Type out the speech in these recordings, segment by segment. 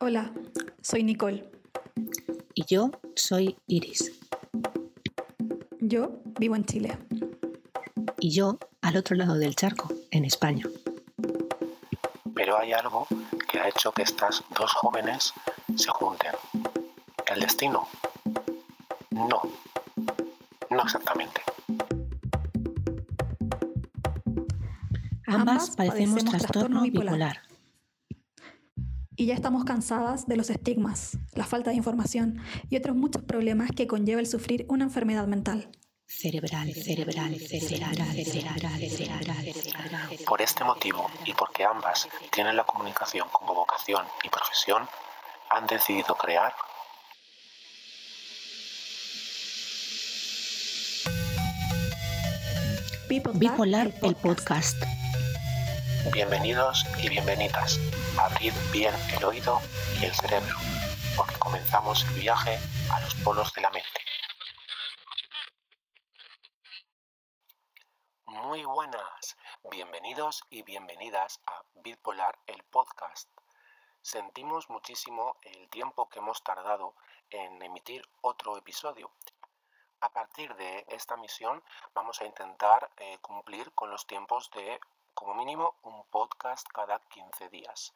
Hola, soy Nicole. Y yo soy Iris. Yo vivo en Chile. Y yo al otro lado del charco, en España. Pero hay algo que ha hecho que estas dos jóvenes se junten. ¿El destino? No, no exactamente. Ambas padecemos trastorno bipolar. Y ya estamos cansadas de los estigmas, la falta de información y otros muchos problemas que conlleva el sufrir una enfermedad mental. Cerebral, cerebral, cerebral, cerebral, cerebral. Por este motivo y porque ambas tienen la comunicación como vocación y profesión, han decidido crear Bipolar, el podcast. Bienvenidos y bienvenidas. Abrid bien el oído y el cerebro, porque comenzamos el viaje a los polos de la mente. Muy buenas, bienvenidos y bienvenidas a Bipolar el podcast. Sentimos muchísimo el tiempo que hemos tardado en emitir otro episodio. A partir de esta misión vamos a intentar eh, cumplir con los tiempos de como mínimo un podcast cada 15 días.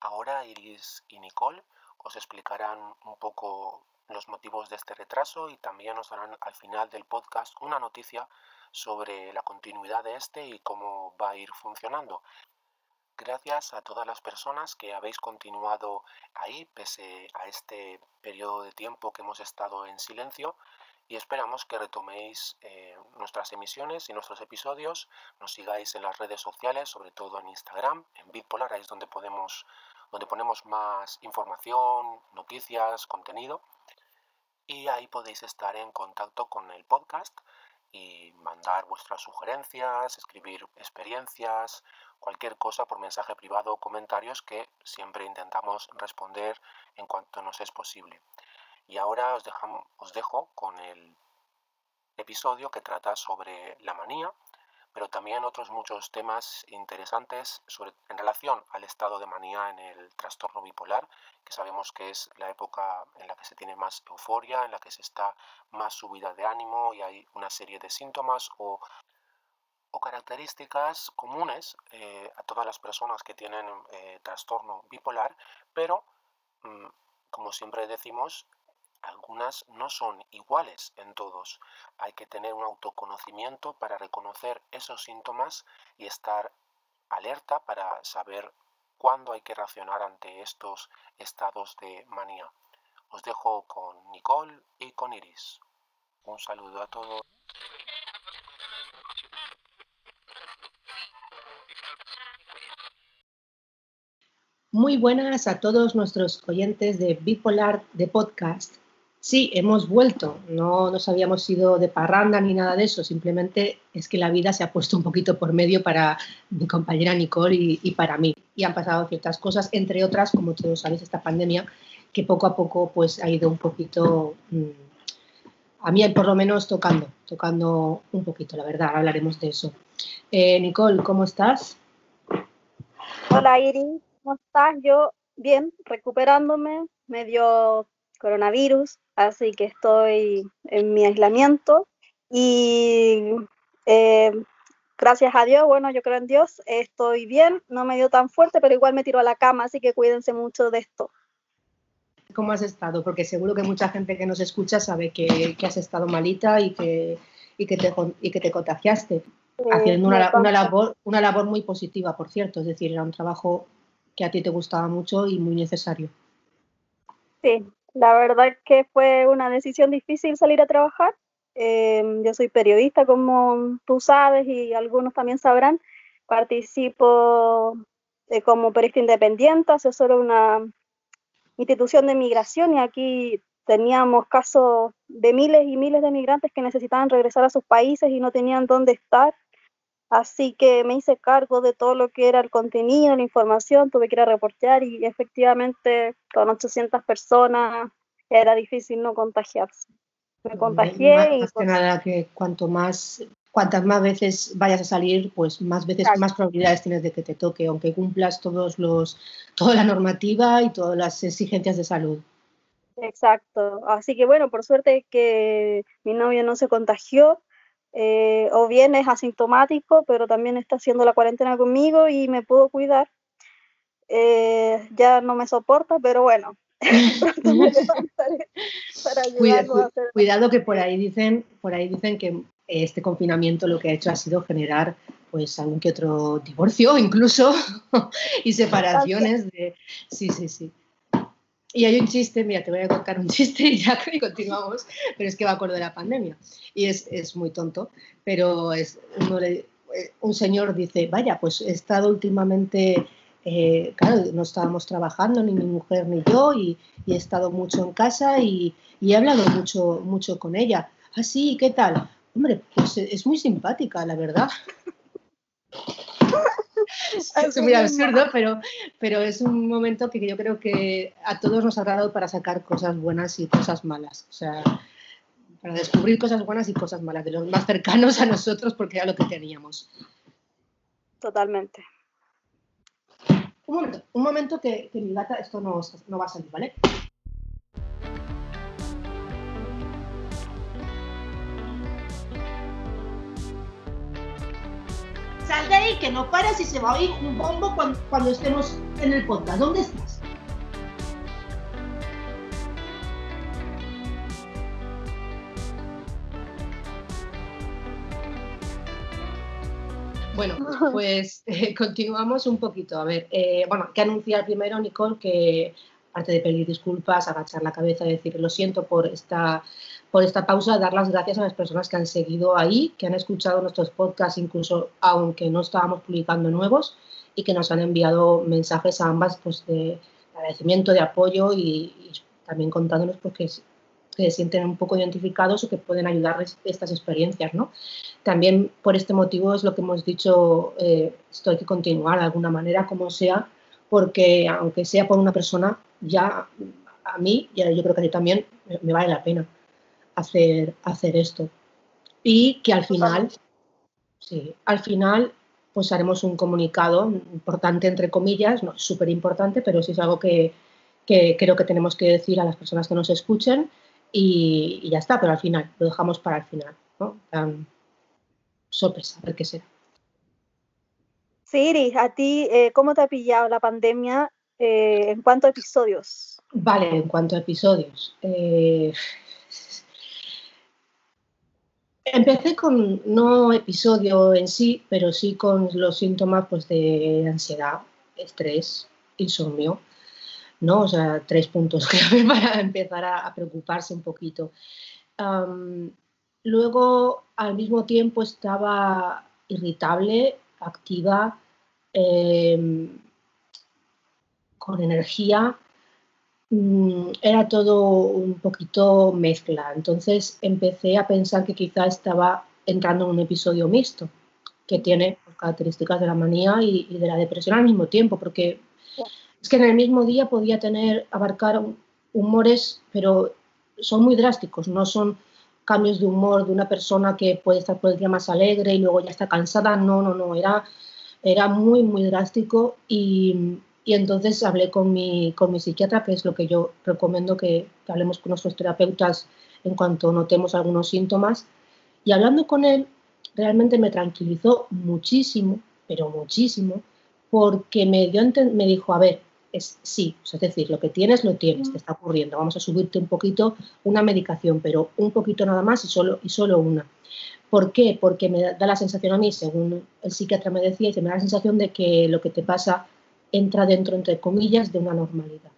Ahora Iris y Nicole os explicarán un poco los motivos de este retraso y también nos darán al final del podcast una noticia sobre la continuidad de este y cómo va a ir funcionando. Gracias a todas las personas que habéis continuado ahí pese a este periodo de tiempo que hemos estado en silencio y esperamos que retoméis eh, nuestras emisiones y nuestros episodios, nos sigáis en las redes sociales, sobre todo en Instagram, en Bitpolar, ahí es donde, podemos, donde ponemos más información, noticias, contenido, y ahí podéis estar en contacto con el podcast y mandar vuestras sugerencias, escribir experiencias, cualquier cosa por mensaje privado o comentarios que siempre intentamos responder en cuanto nos es posible. Y ahora os, os dejo con el episodio que trata sobre la manía, pero también otros muchos temas interesantes en relación al estado de manía en el trastorno bipolar, que sabemos que es la época en la que se tiene más euforia, en la que se está más subida de ánimo y hay una serie de síntomas o, características comunes eh, a todas las personas que tienen eh, trastorno bipolar, pero mm, como siempre decimos, algunas no son iguales en todos. Hay que tener un autoconocimiento para reconocer esos síntomas y estar alerta para saber cuándo hay que reaccionar ante estos estados de manía. Os dejo con Nicole y con Iris. Un saludo a todos. Muy buenas a todos nuestros oyentes de Bipolar de Podcast. Sí, hemos vuelto, no nos habíamos ido de parranda ni nada de eso, simplemente es que la vida se ha puesto un poquito por medio para mi compañera Nicole y, para mí. Y han pasado ciertas cosas, entre otras, como todos sabéis, esta pandemia, que poco a poco pues ha ido un poquito, mm, a mí por lo menos tocando, tocando un poquito, la verdad, hablaremos de eso. Eh, Nicole, ¿cómo estás? Hola Iris, ¿cómo estás? Yo bien, recuperándome, medio coronavirus, así que estoy en mi aislamiento y eh, gracias a Dios, bueno, yo creo en Dios, estoy bien, no me dio tan fuerte, pero igual me tiro a la cama, así que cuídense mucho de esto. ¿Cómo has estado? Porque seguro que mucha gente que nos escucha sabe que, has estado malita y que, que, te, y que te contagiaste, haciendo una, una, labor, una labor muy positiva, por cierto, es decir, era un trabajo que a ti te gustaba mucho y muy necesario. Sí, la verdad que fue una decisión difícil salir a trabajar. Em, yo soy periodista, como tú sabes, y algunos también sabrán. Participo eh, como periodista independiente, asesoro una institución de migración y aquí teníamos casos de miles y miles de migrantes que necesitaban regresar a sus países y no tenían dónde estar. Así que me hice cargo de todo lo que era el contenido, la información, tuve que ir a reportear y efectivamente con 800 personas era difícil no contagiarse. Me contagié y... Más que nada que cuanto más cuantas más veces vayas a salir, pues más veces, más probabilidades tienes de que te toque, aunque cumplas todos los, toda la normativa y todas las exigencias de salud. Exacto. Así que bueno, por suerte que mi novio no se contagió, eh, o bien es asintomático, pero también está haciendo la cuarentena conmigo y me pudo cuidar. Eh, ya no me soporta, pero bueno, Cuidado que por ahí dicen, por ahí dicen que este confinamiento lo que ha hecho ha sido generar pues algún que otro divorcio incluso y separaciones de sí, sí, sí. Y hay un chiste, mira, te voy a contar un chiste y ya continuamos, pero es que va a acuerdo de la pandemia y es, es muy tonto, pero es eh, un señor dice, vaya, pues he estado últimamente eh, claro, no estábamos trabajando, ni mi mujer ni yo, y, he estado mucho en casa y, he hablado mucho, mucho con ella. Ah, sí, ¿qué tal? Hombre, pues es muy simpática, la verdad. es muy absurdo, pero, pero es un momento que yo creo que a todos nos ha dado para sacar cosas buenas y cosas malas. O sea, para descubrir cosas buenas y cosas malas, de los más cercanos a nosotros, porque era lo que teníamos. Totalmente. Un momento, un momento que, mi gata, esto no, no va a salir, ¿vale? Sal de ahí, que no pares y se va a oír un bombo cuando, cuando estemos en el podcast. ¿Dónde estás? Bueno, pues eh, continuamos un poquito. A ver, eh, bueno, que anunciar primero, Nicole, que aparte de pedir disculpas, agachar la cabeza y decir lo siento por esta, por esta pausa, dar las gracias a las personas que han seguido ahí, que han escuchado nuestros podcasts, incluso aunque no estábamos publicando nuevos, y que nos han enviado mensajes a ambas pues, de agradecimiento, de apoyo y, y también contándonos pues, se sienten un poco identificados o que pueden ayudarles estas experiencias, ¿no? También por este motivo es lo que hemos dicho, eh, esto hay que continuar de alguna manera, como sea, porque aunque sea por una persona, ya a mí, y yo creo que a ti también, me vale la pena hacer, hacer esto. Y que al final, sí, al final, pues haremos un comunicado importante, entre comillas, no súper importante, pero sí es algo que, que creo que tenemos que decir a las personas que nos escuchen y, ya está, pero al final, lo dejamos para el final, ¿no? sorpresa, a ver qué será. Siri, a ti, eh, ¿cómo te ha pillado la pandemia eh, en cuanto a episodios? Vale, en cuanto a episodios. Eh, empecé con no episodio en sí, pero sí con los síntomas pues, de ansiedad, estrés, insomnio. ¿no? O sea, tres puntos clave para empezar a, preocuparse un poquito. luego, al mismo tiempo, estaba irritable, activa, em, con energía. Mm, era todo un poquito mezcla. Entonces empecé a pensar que quizá estaba entrando en un episodio mixto, que tiene características de la manía y, y de la depresión al mismo tiempo, porque es que en el mismo día podía tener, abarcar humores, pero son muy drásticos, no son cambios de humor de una persona que puede estar por el día más alegre y luego ya está cansada, no, no, no, era, era muy, muy drástico y, y entonces hablé con mi, con mi psiquiatra, que es lo que yo recomiendo que, hablemos con nuestros terapeutas en cuanto notemos algunos síntomas. Y hablando con él, realmente me tranquilizó muchísimo, pero muchísimo, porque me, dio, me dijo, a ver, es sí, es decir, lo que tienes, lo tienes, te está ocurriendo. Vamos a subirte un poquito una medicación, pero un poquito nada más y solo, y solo una. ¿Por qué? Porque me da la sensación a mí, según el psiquiatra me decía, me da la sensación de que lo que te pasa entra dentro, entre comillas, de una normalidad.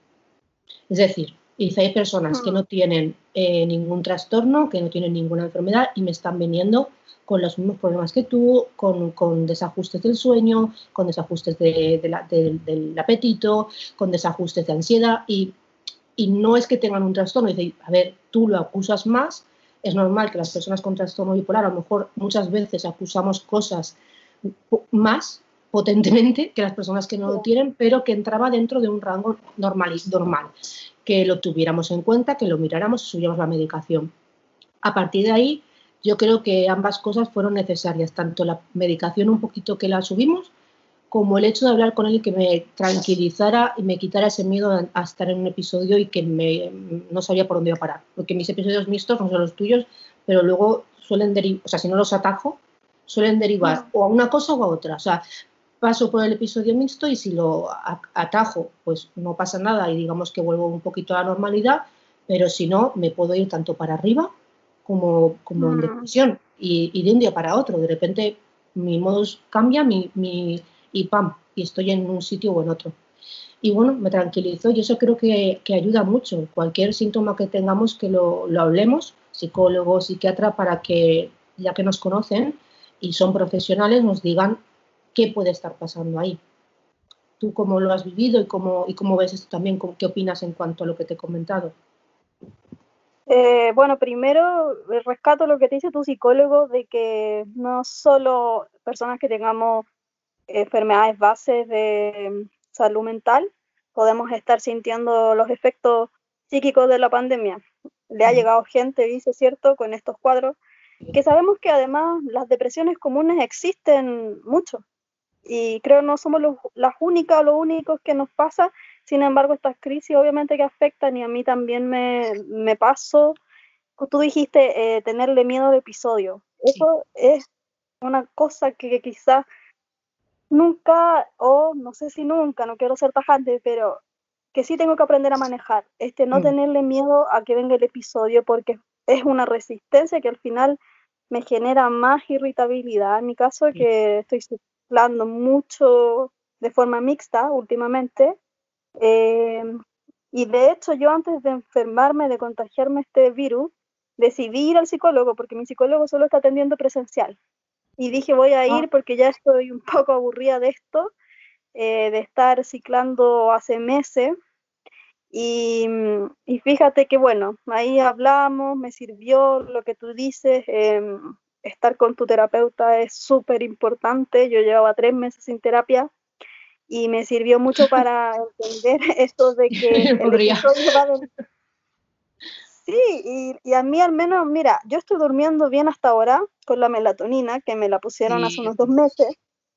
Es decir, dice, hay personas que no tienen eh, ningún trastorno, que no tienen ninguna enfermedad y me están viniendo con los mismos problemas que tú, con, desajustes del sueño, con desajustes del apetito, con desajustes de ansiedad y, no es que tengan un trastorno, dice, a ver, tú lo acusas más, es normal que las personas con trastorno bipolar a lo mejor muchas veces acusamos cosas más potentemente que las personas que no lo tienen, pero que entraba dentro de un rango normal, normal que lo tuviéramos en cuenta, que lo miráramos y subiéramos la medicación. A partir de ahí, yo creo que ambas cosas fueron necesarias, tanto la medicación un poquito que la subimos, como el hecho de hablar con él y que me tranquilizara y me quitara ese miedo a, estar en un episodio y que me, no sabía por dónde iba a parar. Porque mis episodios mixtos no son los tuyos, pero luego suelen derivar, o sea, si no los atajo, suelen derivar o a una cosa o a otra. O sea, paso por el episodio mixto y si lo atajo, pues no pasa nada y digamos que vuelvo un poquito a la normalidad, pero si no, me puedo ir tanto para arriba como, como en mm. depresión y, y, de un día para otro. De repente mi modus cambia mi, mi, y pam, y estoy en un sitio o en otro. Y bueno, me tranquilizo y eso creo que, que ayuda mucho. Cualquier síntoma que tengamos, que lo, lo hablemos, psicólogo, psiquiatra, para que, ya que nos conocen y son profesionales, nos digan qué puede estar pasando ahí. ¿Tú cómo lo has vivido y cómo, y cómo ves esto también? ¿Qué opinas en cuanto a lo que te he comentado? Eh, bueno, primero eh, rescato lo que te dice tu psicólogo de que no solo personas que tengamos enfermedades bases de mm, salud mental podemos estar sintiendo los efectos psíquicos de la pandemia. Le ha llegado gente, dice cierto, con estos cuadros, que sabemos que además las depresiones comunes existen mucho y creo no somos las únicas o los únicos que nos pasa, sin embargo estas crisis obviamente que afectan y a mí también me, me paso, tú dijiste eh, tenerle miedo al episodio, eso es una cosa que, quizás nunca, o no sé si nunca, no quiero ser tajante, pero que sí tengo que aprender a manejar, este no mm. tenerle miedo a que venga el episodio porque es una resistencia que al final me genera más irritabilidad. En mi caso, que estoy hablando mucho de forma mixta últimamente. Eh, y de hecho, yo antes de enfermarme, de contagiarme este virus, decidí ir al psicólogo porque mi psicólogo solo está atendiendo presencial. Y dije, voy a ah. ir porque ya estoy un poco aburrida de esto, eh, de estar ciclando hace meses. Y, y, fíjate que, bueno, ahí hablamos, me sirvió lo que tú dices. Em, estar con tu terapeuta es súper importante. Yo llevaba tres meses sin terapia y me sirvió mucho para entender esto de que Sí, y, a mí al menos, mira, yo estoy durmiendo bien hasta ahora con la melatonina, que me la pusieron hace unos dos meses,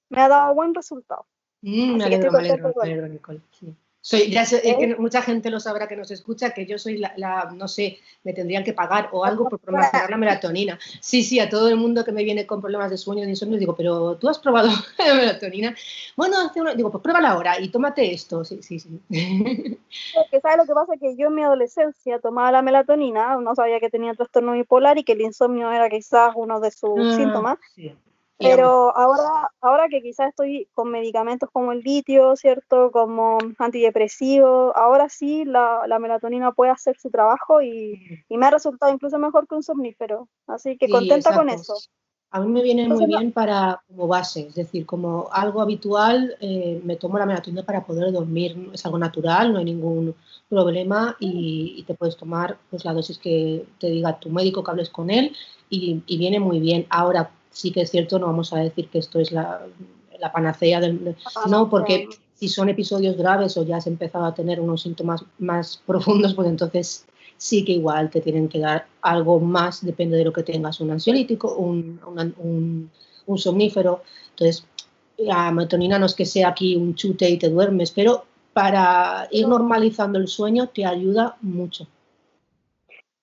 me ha dado buen resultado. Mm, me alegro, me alegro, me alegro, Nicole. Sí. Soy, ya que mucha gente lo sabrá que nos escucha, que yo soy la, no sé, me tendrían que pagar o algo por promocionar la melatonina. Sí, sí, a todo el mundo que me viene con problemas de sueño, de insomnio, digo, pero tú has probado la melatonina. Bueno, hace digo, pues pruébala ahora y tómate esto. Sí, sí, sí. que ¿Sabes lo que pasa? Que yo en mi adolescencia tomaba la melatonina, no sabía que tenía trastorno bipolar y que el insomnio era quizás uno de sus ah, síntomas. Sí. Pero ahora, ahora que quizás estoy con medicamentos como el litio, ¿cierto? Como antidepresivo, ahora sí la, la melatonina puede hacer su trabajo y, y, me ha resultado incluso mejor que un somnífero. Así que contenta con eso. A mí me viene muy bien para como base, es decir, como algo habitual, eh, me tomo la melatonina para poder dormir, es algo natural, no hay ningún problema y, y, te puedes tomar pues la dosis que te diga tu médico, que hables con él y, y viene muy bien. Ahora, sí que es cierto, no vamos a decir que esto es la, panacea del... Ah, no, porque si son episodios graves o ya has empezado a tener unos síntomas más profundos, pues entonces sí que igual te tienen que dar algo más, depende de lo que tengas, un ansiolítico, un, un, somnífero. Entonces, la melatonina no es que sea aquí un chute y te duermes, pero para ir normalizando el sueño te ayuda mucho.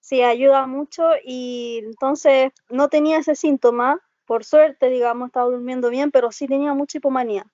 Sí, ayuda mucho y entonces no tenía ese síntoma, por suerte, digamos, estaba durmiendo bien, pero sí tenía mucha hipomanía.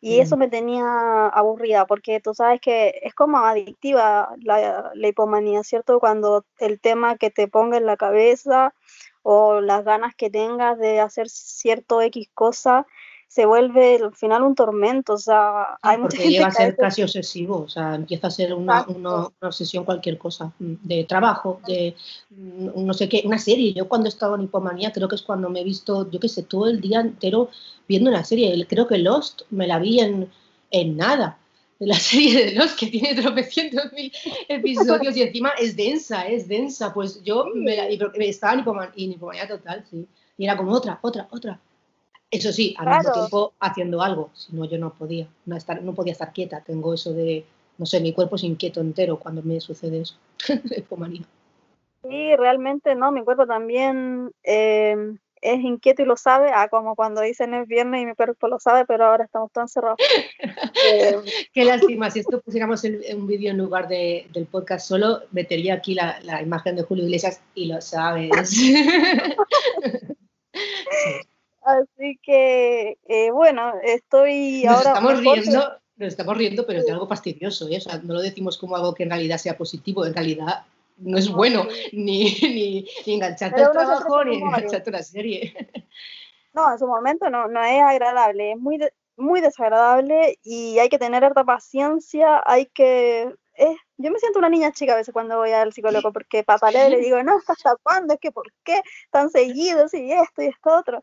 Y eso mm. me tenía aburrida, porque tú sabes que es como adictiva la, la, hipomanía, ¿cierto? Cuando el tema que te ponga en la cabeza o las ganas que tengas de hacer cierto X cosa, se vuelve al final un tormento, o sea, hay mucha porque llega a ser casi obsesivo, o sea, empieza a ser una, una, obsesión cualquier cosa, mm, de trabajo, de mm, no sé qué, una serie. Yo cuando estaba en hipomanía creo que es cuando me he visto, yo qué sé, todo el día entero viendo una serie. Creo que Lost me la vi en, en nada. La serie de Lost que tiene tropecientos mil episodios y encima es densa, es densa. Pues yo me la, estaba en hipomanía, en hipomanía total, sí. Y era como otra, otra, otra. Eso sí, al mismo tiempo haciendo algo, si no yo no podía, no, estar, no podía estar quieta, tengo eso de, no sé, mi cuerpo es inquieto entero cuando me sucede eso, Sí, realmente no, mi cuerpo también em, es inquieto y lo sabe, ah, como cuando dicen es viernes y mi cuerpo lo sabe, pero ahora estamos todos encerrados. Em, Qué lástima, si esto pusiéramos un vídeo en lugar de, del podcast solo, metería aquí la, la, imagen de Julio Iglesias y lo sabes. Así que, eh, bueno, estoy nos ahora... Estamos riendo, nos estamos riendo, pero es de algo fastidioso, ¿eh? o sea, no lo decimos como algo que en realidad sea positivo, en realidad no es bueno ni, ni, ni engancharte al trabajo ni engancharte a la serie. No, en su momento no, no es agradable, es muy, muy desagradable y hay que tener harta paciencia, hay que... Eh, yo me siento una niña chica a veces cuando voy al psicólogo porque y le digo, no, ¿hasta cuándo? Es que ¿por qué tan seguidos y esto y esto otro?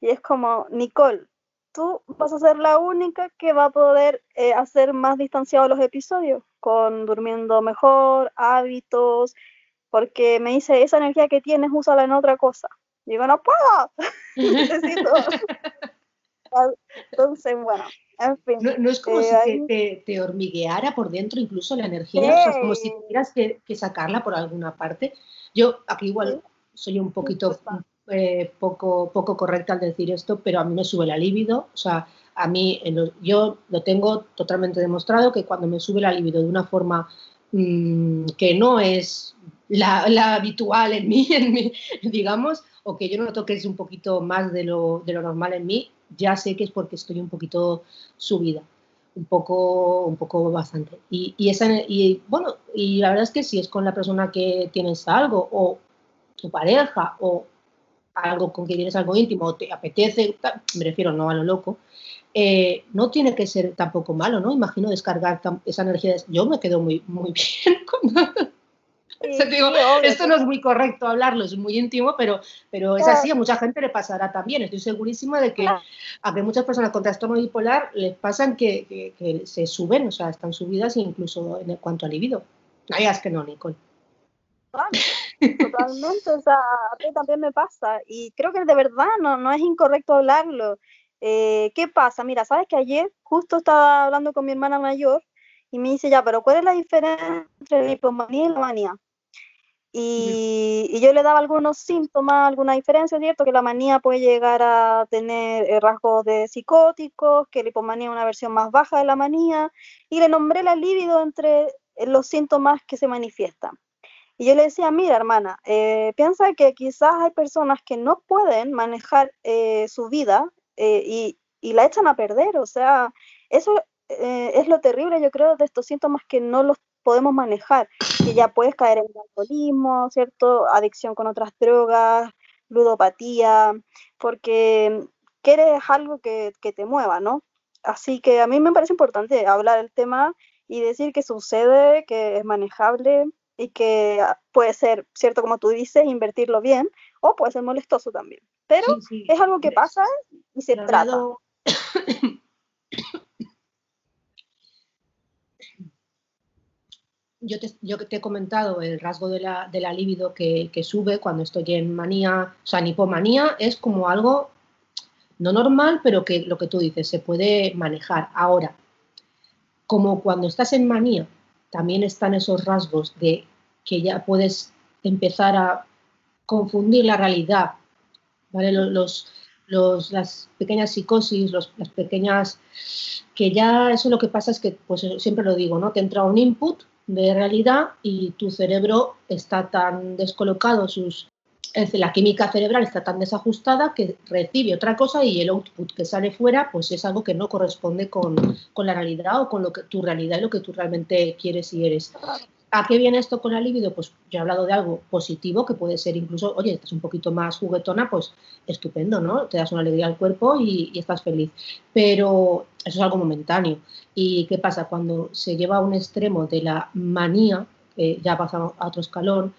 Y es como, Nicole, tú vas a ser la única que va a poder eh, hacer más distanciados los episodios, con durmiendo mejor, hábitos, porque me dice, esa energía que tienes, úsala en otra cosa. digo, no puedo, necesito. Entonces, bueno, en fin. No, es como eh, si te, te, hormigueara por dentro incluso la energía, o sea, es como si tuvieras que, que, sacarla por alguna parte. Yo aquí igual soy un poquito eh, poco, poco correcta al decir esto, pero a mí me sube la libido. O sea, a mí, yo lo tengo totalmente demostrado que cuando me sube la libido de una forma mmm, que no es la, la, habitual en mí, en mí, digamos, o que yo no noto que es un poquito más de lo, de lo normal en mí, ya sé que es porque estoy un poquito subida un poco, un poco bastante. Y, y, esa, y bueno, y la verdad es que si es con la persona que tienes algo, o tu pareja, o algo con que tienes algo íntimo o te apetece, me refiero no a lo loco, eh, no tiene que ser tampoco malo, ¿no? Imagino descargar esa energía. Yo me quedo muy, muy bien con... esto no es muy correcto hablarlo, es muy íntimo, pero, pero es así, a mucha gente le pasará también. Estoy segurísima de que a que muchas personas con trastorno bipolar les pasan que, que, se suben, o sea, están subidas incluso en cuanto a libido. No digas que no, Nicole. Totalmente, o sea, a mí también me pasa y creo que de verdad no, no es incorrecto hablarlo. Eh, ¿Qué pasa? Mira, sabes que ayer justo estaba hablando con mi hermana mayor y me dice, ya, pero ¿cuál es la diferencia entre la hipomanía y la manía? Y, y, yo le daba algunos síntomas, alguna diferencia, ¿cierto? Que la manía puede llegar a tener eh, rasgos de psicóticos, que la hipomanía es una versión más baja de la manía, y le nombré la libido entre los síntomas que se manifiestan. Y yo le decía, mira, hermana, eh, piensa que quizás hay personas que no pueden manejar eh, su vida eh, y, la echan a perder. O sea, eso es lo terrible, yo creo, de estos síntomas que no los podemos manejar, que ya puedes caer en el alcoholismo, ¿cierto? Adicción con otras drogas, ludopatía, porque quieres algo que, que te mueva, ¿no? Así que a mí me parece importante hablar del tema y decir que sucede, que es manejable y que ah, puede ser, cierto, como tú dices, invertirlo bien, o puede ser molestoso también. Pero es algo que pasa y se trata. Yo te, yo te he comentado el rasgo de la, de la libido que, que, sube cuando estoy en manía, o sea, en hipomanía es como algo no normal, pero que lo que tú dices se puede manejar. Ahora, como cuando estás en manía también están esos rasgos de que ya puedes empezar a confundir la realidad, ¿vale? Los, los, las pequeñas psicosis, los, las pequeñas, que ya eso lo que pasa es que, pues siempre lo digo, ¿no? Te entra un input de realidad y tu cerebro está tan descolocado, sus, la química cerebral está tan desajustada que recibe otra cosa y el output que sale fuera pues es algo que no corresponde con, con la realidad o con lo que tu realidad y lo que tú realmente quieres y eres. ¿A qué viene esto con la libido? Pues yo he hablado de algo positivo que puede ser incluso, oye, estás un poquito más juguetona, pues estupendo, ¿no? Te das una alegría al cuerpo y, estás feliz. Pero eso es algo momentáneo. ¿Y qué pasa? Cuando se lleva a un extremo de la manía, ya pasamos a otro escalón,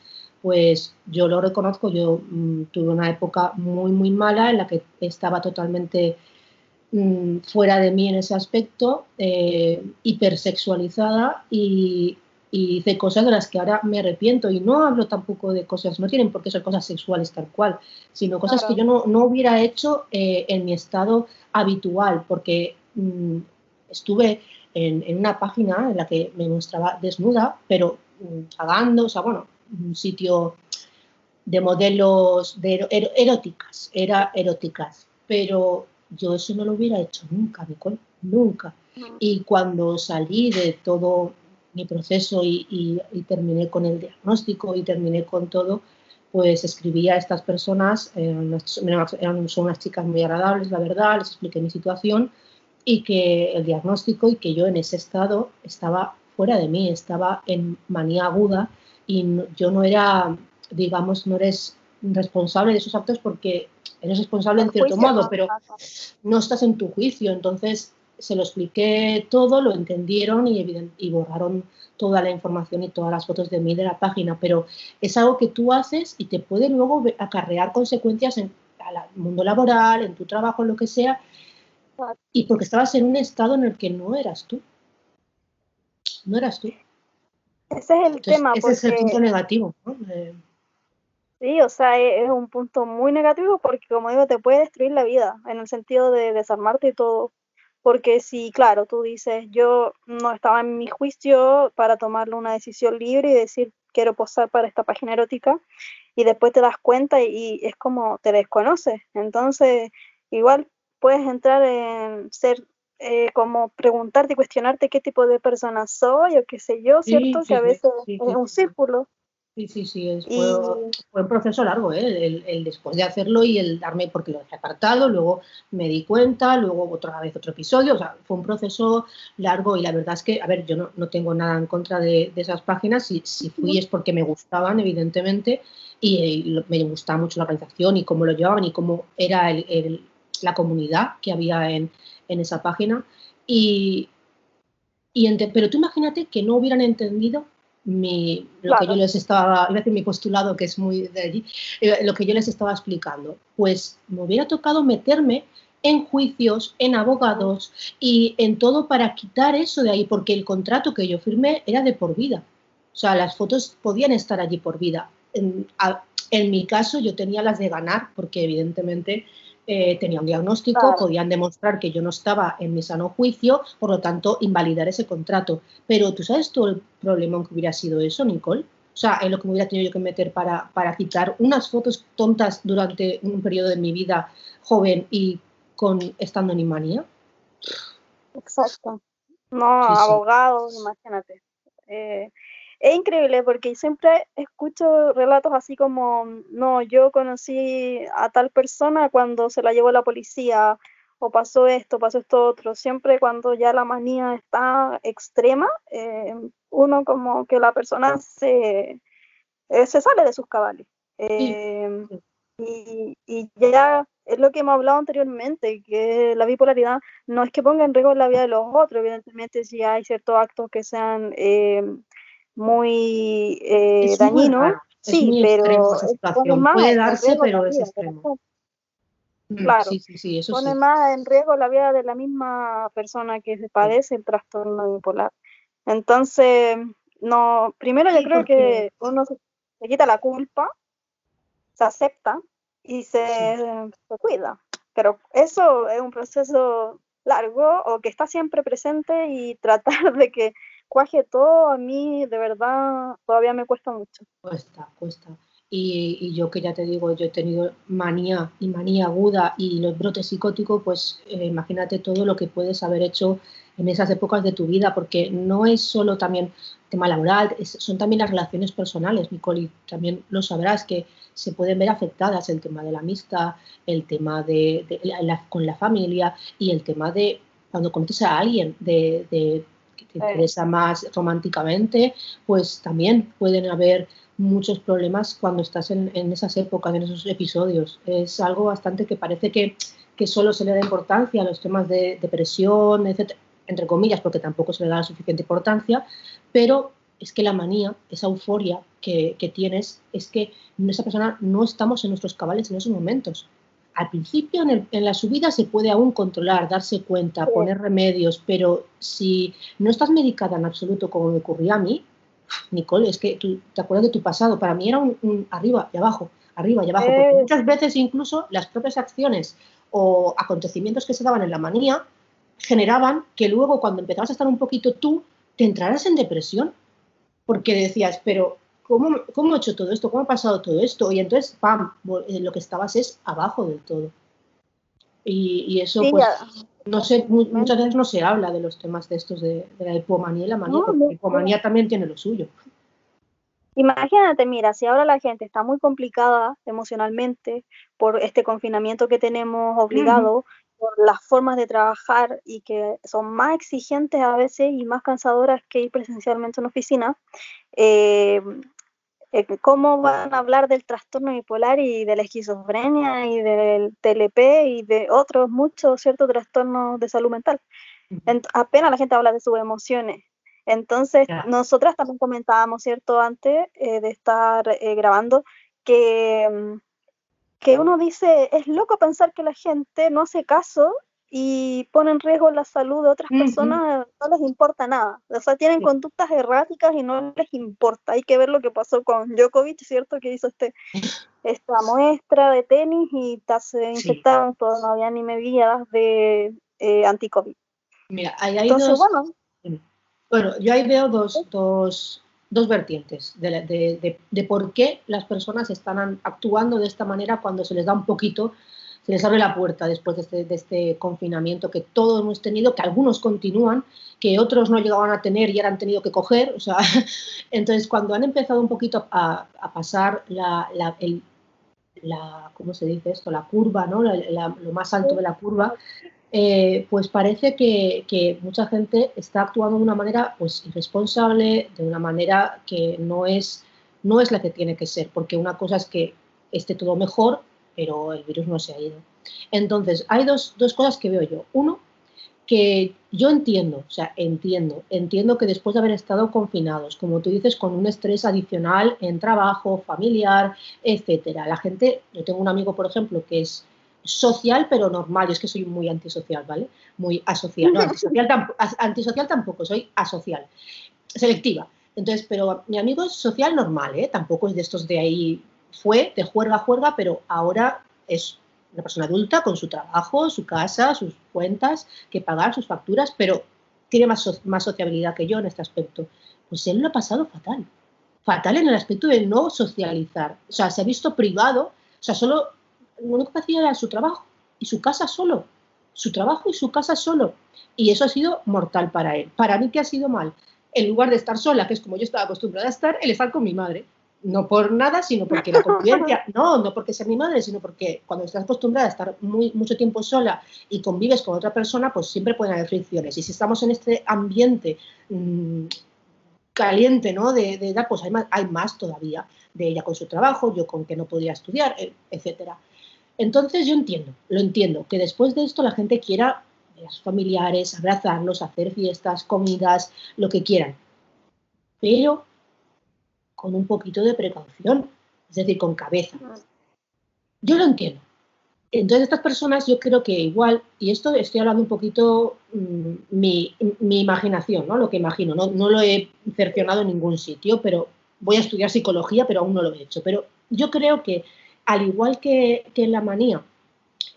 pues yo lo reconozco, yo mmm, tuve una época muy, muy mala en la que estaba totalmente mmm, fuera de mí en ese aspecto, eh, hipersexualizada y, y, hice cosas de las que ahora me arrepiento y no hablo tampoco de cosas, no tienen por qué ser cosas sexuales tal cual, sino cosas claro. que yo no, no, hubiera hecho eh, en mi estado habitual, porque mmm, estuve en, en, una página en la que me mostraba desnuda, pero pagando, o sea, bueno, un sitio de modelos de eróticas, era eróticas, pero yo eso no lo hubiera hecho nunca, Nicole, nunca. Y cuando salí de todo mi proceso y, terminé con el diagnóstico y terminé con todo, pues escribí a estas personas, eh, son unas chicas muy agradables, la verdad, les expliqué mi situación y que el diagnóstico y que yo en ese estado estaba fuera de mí, estaba en manía aguda y yo no era, digamos, no eres responsable de esos actos porque eres responsable en cierto modo, pero no estás en tu juicio. Entonces se lo expliqué todo, lo entendieron y, y borraron toda la información y todas las fotos de mí de la página, pero es algo que tú haces y te puede luego acarrear consecuencias en el mundo laboral, en tu trabajo, en lo que sea, y porque estabas en un estado en el que no eras tú. No eras tú. Ese es el tema. Ese es el punto negativo. ¿no? Sí, o sea, e, es, un punto muy negativo porque, como digo, te puede destruir la vida en el sentido de desarmarte y todo. Porque si, claro, tú dices, yo no estaba en mi juicio para tomar una decisión libre y decir, quiero posar para esta página erótica, y después te das cuenta y, es como te desconoces. Entonces, igual puedes entrar en ser eh, como preguntarte y cuestionarte qué tipo de persona soy o qué sé yo, ¿cierto? que a veces es un círculo. Sí, sí, sí, fue, un proceso largo, ¿eh? el, después de hacerlo y el darme, porque lo dejé apartado, luego me di cuenta, luego otra vez otro episodio, o sea, fue un proceso largo y la verdad es que, a ver, yo no, tengo nada en contra de, esas páginas, si, si, fui es porque me gustaban, evidentemente, y, me gustaba mucho la organización y cómo lo llevaban y cómo era la comunidad que había en, esa página. Y, y pero tú imagínate que no hubieran entendido mi, lo que yo les estaba, mi postulado que es muy de allí, eh, lo que yo les estaba explicando. Pues me hubiera tocado meterme en juicios, en abogados y en todo para quitar eso de ahí, porque el contrato que yo firmé era de por vida. O sea, las fotos podían estar allí por vida. En, en mi caso, yo tenía las de ganar, porque evidentemente eh, tenía un diagnóstico, podían demostrar que yo no estaba en mi sano juicio, por lo tanto, invalidar ese contrato. Pero tú sabes todo el problema que hubiera sido eso, Nicole. O sea, en lo que me hubiera tenido yo que meter para, para quitar unas fotos tontas durante un periodo de mi vida joven y con estando en Imanía. Exacto. No, abogados, imagínate. Eh, es increíble porque siempre escucho relatos así como, no, yo conocí a tal persona cuando se la llevó la policía, o pasó esto, pasó esto otro. Siempre cuando ya la manía está extrema, eh, uno como que la persona se, eh, se sale de sus cabales. Eh, y, y, ya es lo que hemos hablado anteriormente, que la bipolaridad no es que ponga en riesgo la vida de los otros, evidentemente si hay ciertos actos que sean muy eh, dañino. sí, pero puede darse, pero es extremo. Mm, claro, pone más en riesgo la vida de la misma persona que se padece el trastorno bipolar. Entonces, no, primero yo creo que uno se, quita la culpa, se acepta y se, se, cuida. Pero eso es un proceso largo o que está siempre presente y tratar de que cuaje todo, a mí de verdad todavía me cuesta mucho. Cuesta, cuesta. Y, yo que ya te digo, yo he tenido manía y manía aguda y los brotes psicóticos, pues eh, imagínate todo lo que puedes haber hecho en esas épocas de tu vida, porque no es solo también tema laboral, son también las relaciones personales, Nicole, y también lo sabrás que se pueden ver afectadas el tema de la amistad, el tema de, con la familia y el tema de cuando conoces a alguien, de que te interesa más románticamente, pues también pueden haber muchos problemas cuando estás en, esas épocas, en esos episodios. Es algo bastante que parece que, que solo se le da importancia a los temas de depresión, etcétera, entre comillas, porque tampoco se le da la suficiente importancia, pero es que la manía, esa euforia que, que tienes, es que esa persona no estamos en nuestros cabales en esos momentos al principio en, la subida se puede aún controlar, darse cuenta, poner remedios, pero si no estás medicada en absoluto como me ocurría a mí, Nicole, es que tú te acuerdas de tu pasado, para mí era un, arriba y abajo, arriba y abajo, porque muchas veces incluso las propias acciones o acontecimientos que se daban en la manía generaban que luego cuando empezabas a estar un poquito tú, te entraras en depresión, porque decías, pero ¿cómo, ¿cómo he hecho todo esto? ¿Cómo ha pasado todo esto? Y entonces, pam, eh, lo que estabas es abajo del todo. Y, eso, pues, no sé, muchas veces no se habla de los temas de estos de, la hipomanía y la manía, porque la hipomanía también tiene lo suyo. Imagínate, mira, si ahora la gente está muy complicada emocionalmente por este confinamiento que tenemos obligado, por las formas de trabajar y que son más exigentes a veces y más cansadoras que ir presencialmente en oficina, eh, eh, ¿cómo van a hablar del trastorno bipolar y de la esquizofrenia y del TLP y de otros muchos ciertos trastornos de salud mental? apenas la gente habla de sus emociones. Entonces, nosotras también comentábamos, ¿cierto?, antes eh, de estar grabando, que mm, que uno dice, es loco pensar que la gente no hace caso y pone en riesgo la salud de otras personas, no les importa nada. O sea, tienen conductas erráticas y no les importa. Hay que ver lo que pasó con Djokovic, ¿cierto? Que hizo este, esta muestra de tenis y se infectaron, todo, no había ni medidas de eh, anti-COVID. Mira, ahí hay dos... Bueno, bueno, yo ahí veo dos, dos, dos vertientes de, por qué las personas están actuando de esta manera cuando se les da un poquito, se les abre la puerta después de este, este, confinamiento que todos hemos tenido, que algunos continúan, que otros no llegaban a tener y ahora han tenido que coger. O sea, entonces, cuando han empezado un poquito a, pasar la, la, ¿cómo se dice esto? La curva, ¿no? lo más alto de la curva, eh, pues parece que, mucha gente está actuando de una manera pues, irresponsable, de una manera que no es, no es la que tiene que ser, porque una cosa es que esté todo mejor, pero el virus no se ha ido. Entonces, hay dos, dos cosas que veo yo. Uno, que yo entiendo, o sea, entiendo, entiendo que después de haber estado confinados, como tú dices, con un estrés adicional en trabajo, familiar, etcétera. La gente, yo tengo un amigo, por ejemplo, que es social pero normal. Yo es que soy muy antisocial, ¿vale? Muy asocial. No, antisocial, tampoco, soy asocial. Selectiva. Entonces, pero mi amigo es social normal, ¿eh? Tampoco es de estos de ahí, fue de juerga a juerga, pero ahora es una persona adulta con su trabajo, su casa, sus cuentas, que pagar, sus facturas, pero tiene más, más sociabilidad que yo en este aspecto. Pues él lo ha pasado fatal. Fatal en el aspecto de no socializar. O sea, se ha visto privado, o sea, solo lo único que hacía era su trabajo y su casa solo. Su trabajo y su casa solo. Y eso ha sido mortal para él. Para mí, ¿qué ha sido mal? En lugar de estar sola, que es como yo estaba acostumbrada a estar, el estar con mi madre. No por nada, sino porque la convivencia, no, no porque sea mi madre, sino porque cuando estás acostumbrada a estar muy, mucho tiempo sola y convives con otra persona, pues siempre pueden haber fricciones. Y si estamos en este ambiente mm, caliente, ¿no? De, de edad, pues hay más, hay más todavía de ella con su trabajo, yo con que no podía estudiar, e, etcétera. Entonces yo entiendo, lo entiendo, que después de esto la gente quiera a sus familiares, abrazarlos, hacer fiestas, comidas, lo que quieran, pero con un poquito de precaución, es decir, con cabeza. Yo lo entiendo. Entonces estas personas yo creo que igual, y esto estoy hablando un poquito mm, mi, imaginación, ¿no? lo que imagino, no, lo he cercionado en ningún sitio, pero voy a estudiar psicología, pero aún no lo he hecho. Pero yo creo que al igual que, en la manía,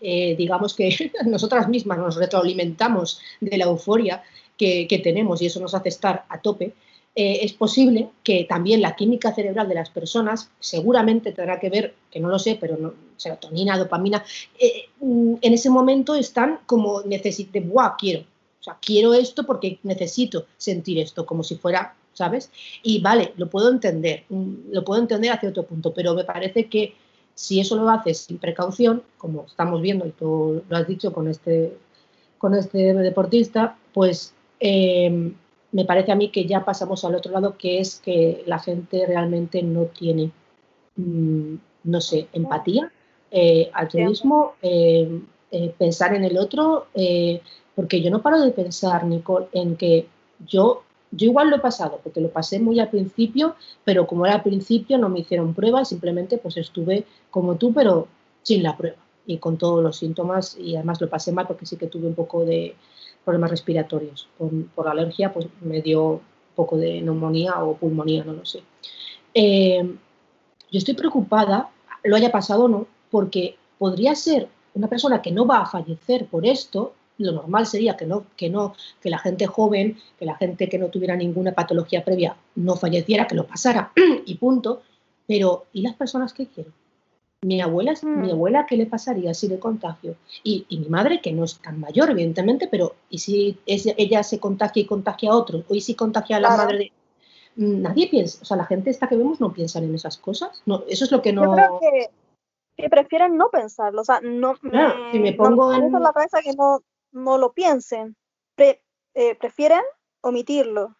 eh, digamos que nosotras mismas nos retroalimentamos de la euforia que, tenemos y eso nos hace estar a tope, eh, es posible que también la química cerebral de las personas seguramente tendrá que ver, que no lo sé, pero no, serotonina, dopamina, eh, en ese momento están como necesite, ¡buah! Quiero. O sea, quiero esto porque necesito sentir esto, como si fuera, ¿sabes? Y vale, lo puedo entender, mm, lo puedo entender hacia otro punto, pero me parece que si eso lo haces sin precaución, como estamos viendo y tú lo has dicho con este, con este deportista, pues em, me parece a mí que ya pasamos al otro lado, que es que la gente realmente no tiene, mm, no sé, empatía, eh, altruismo, em, eh, pensar en el otro, eh, porque yo no paro de pensar, Nicole, en que yo yo igual lo he pasado, porque lo pasé muy al principio, pero como era al principio no me hicieron pruebas, simplemente pues estuve como tú, pero sin la prueba y con todos los síntomas y además lo pasé mal porque sí que tuve un poco de problemas respiratorios. Por, alergia pues me dio un poco de neumonía o pulmonía, no lo sé. Eh, yo estoy preocupada, lo haya pasado o no, porque podría ser una persona que no va a fallecer por esto, lo normal sería que no, que no, que la gente joven, que la gente que no tuviera ninguna patología previa no falleciera, que lo pasara y punto. Pero, ¿y las personas que quiero? Mi abuela, mi mm. abuela, ¿qué le pasaría si le contagio? Y, y, mi madre, que no es tan mayor, evidentemente, pero ¿y si ella se contagia y contagia a otros? ¿O y si contagia a la madre de...? Nadie piensa, o sea, la gente esta que vemos no piensa en esas cosas. No, eso es lo que no... Yo creo que, prefieren no pensarlo, o sea, no... si me pongo en... la cabeza que no, no lo piensen, eh, prefieren omitirlo.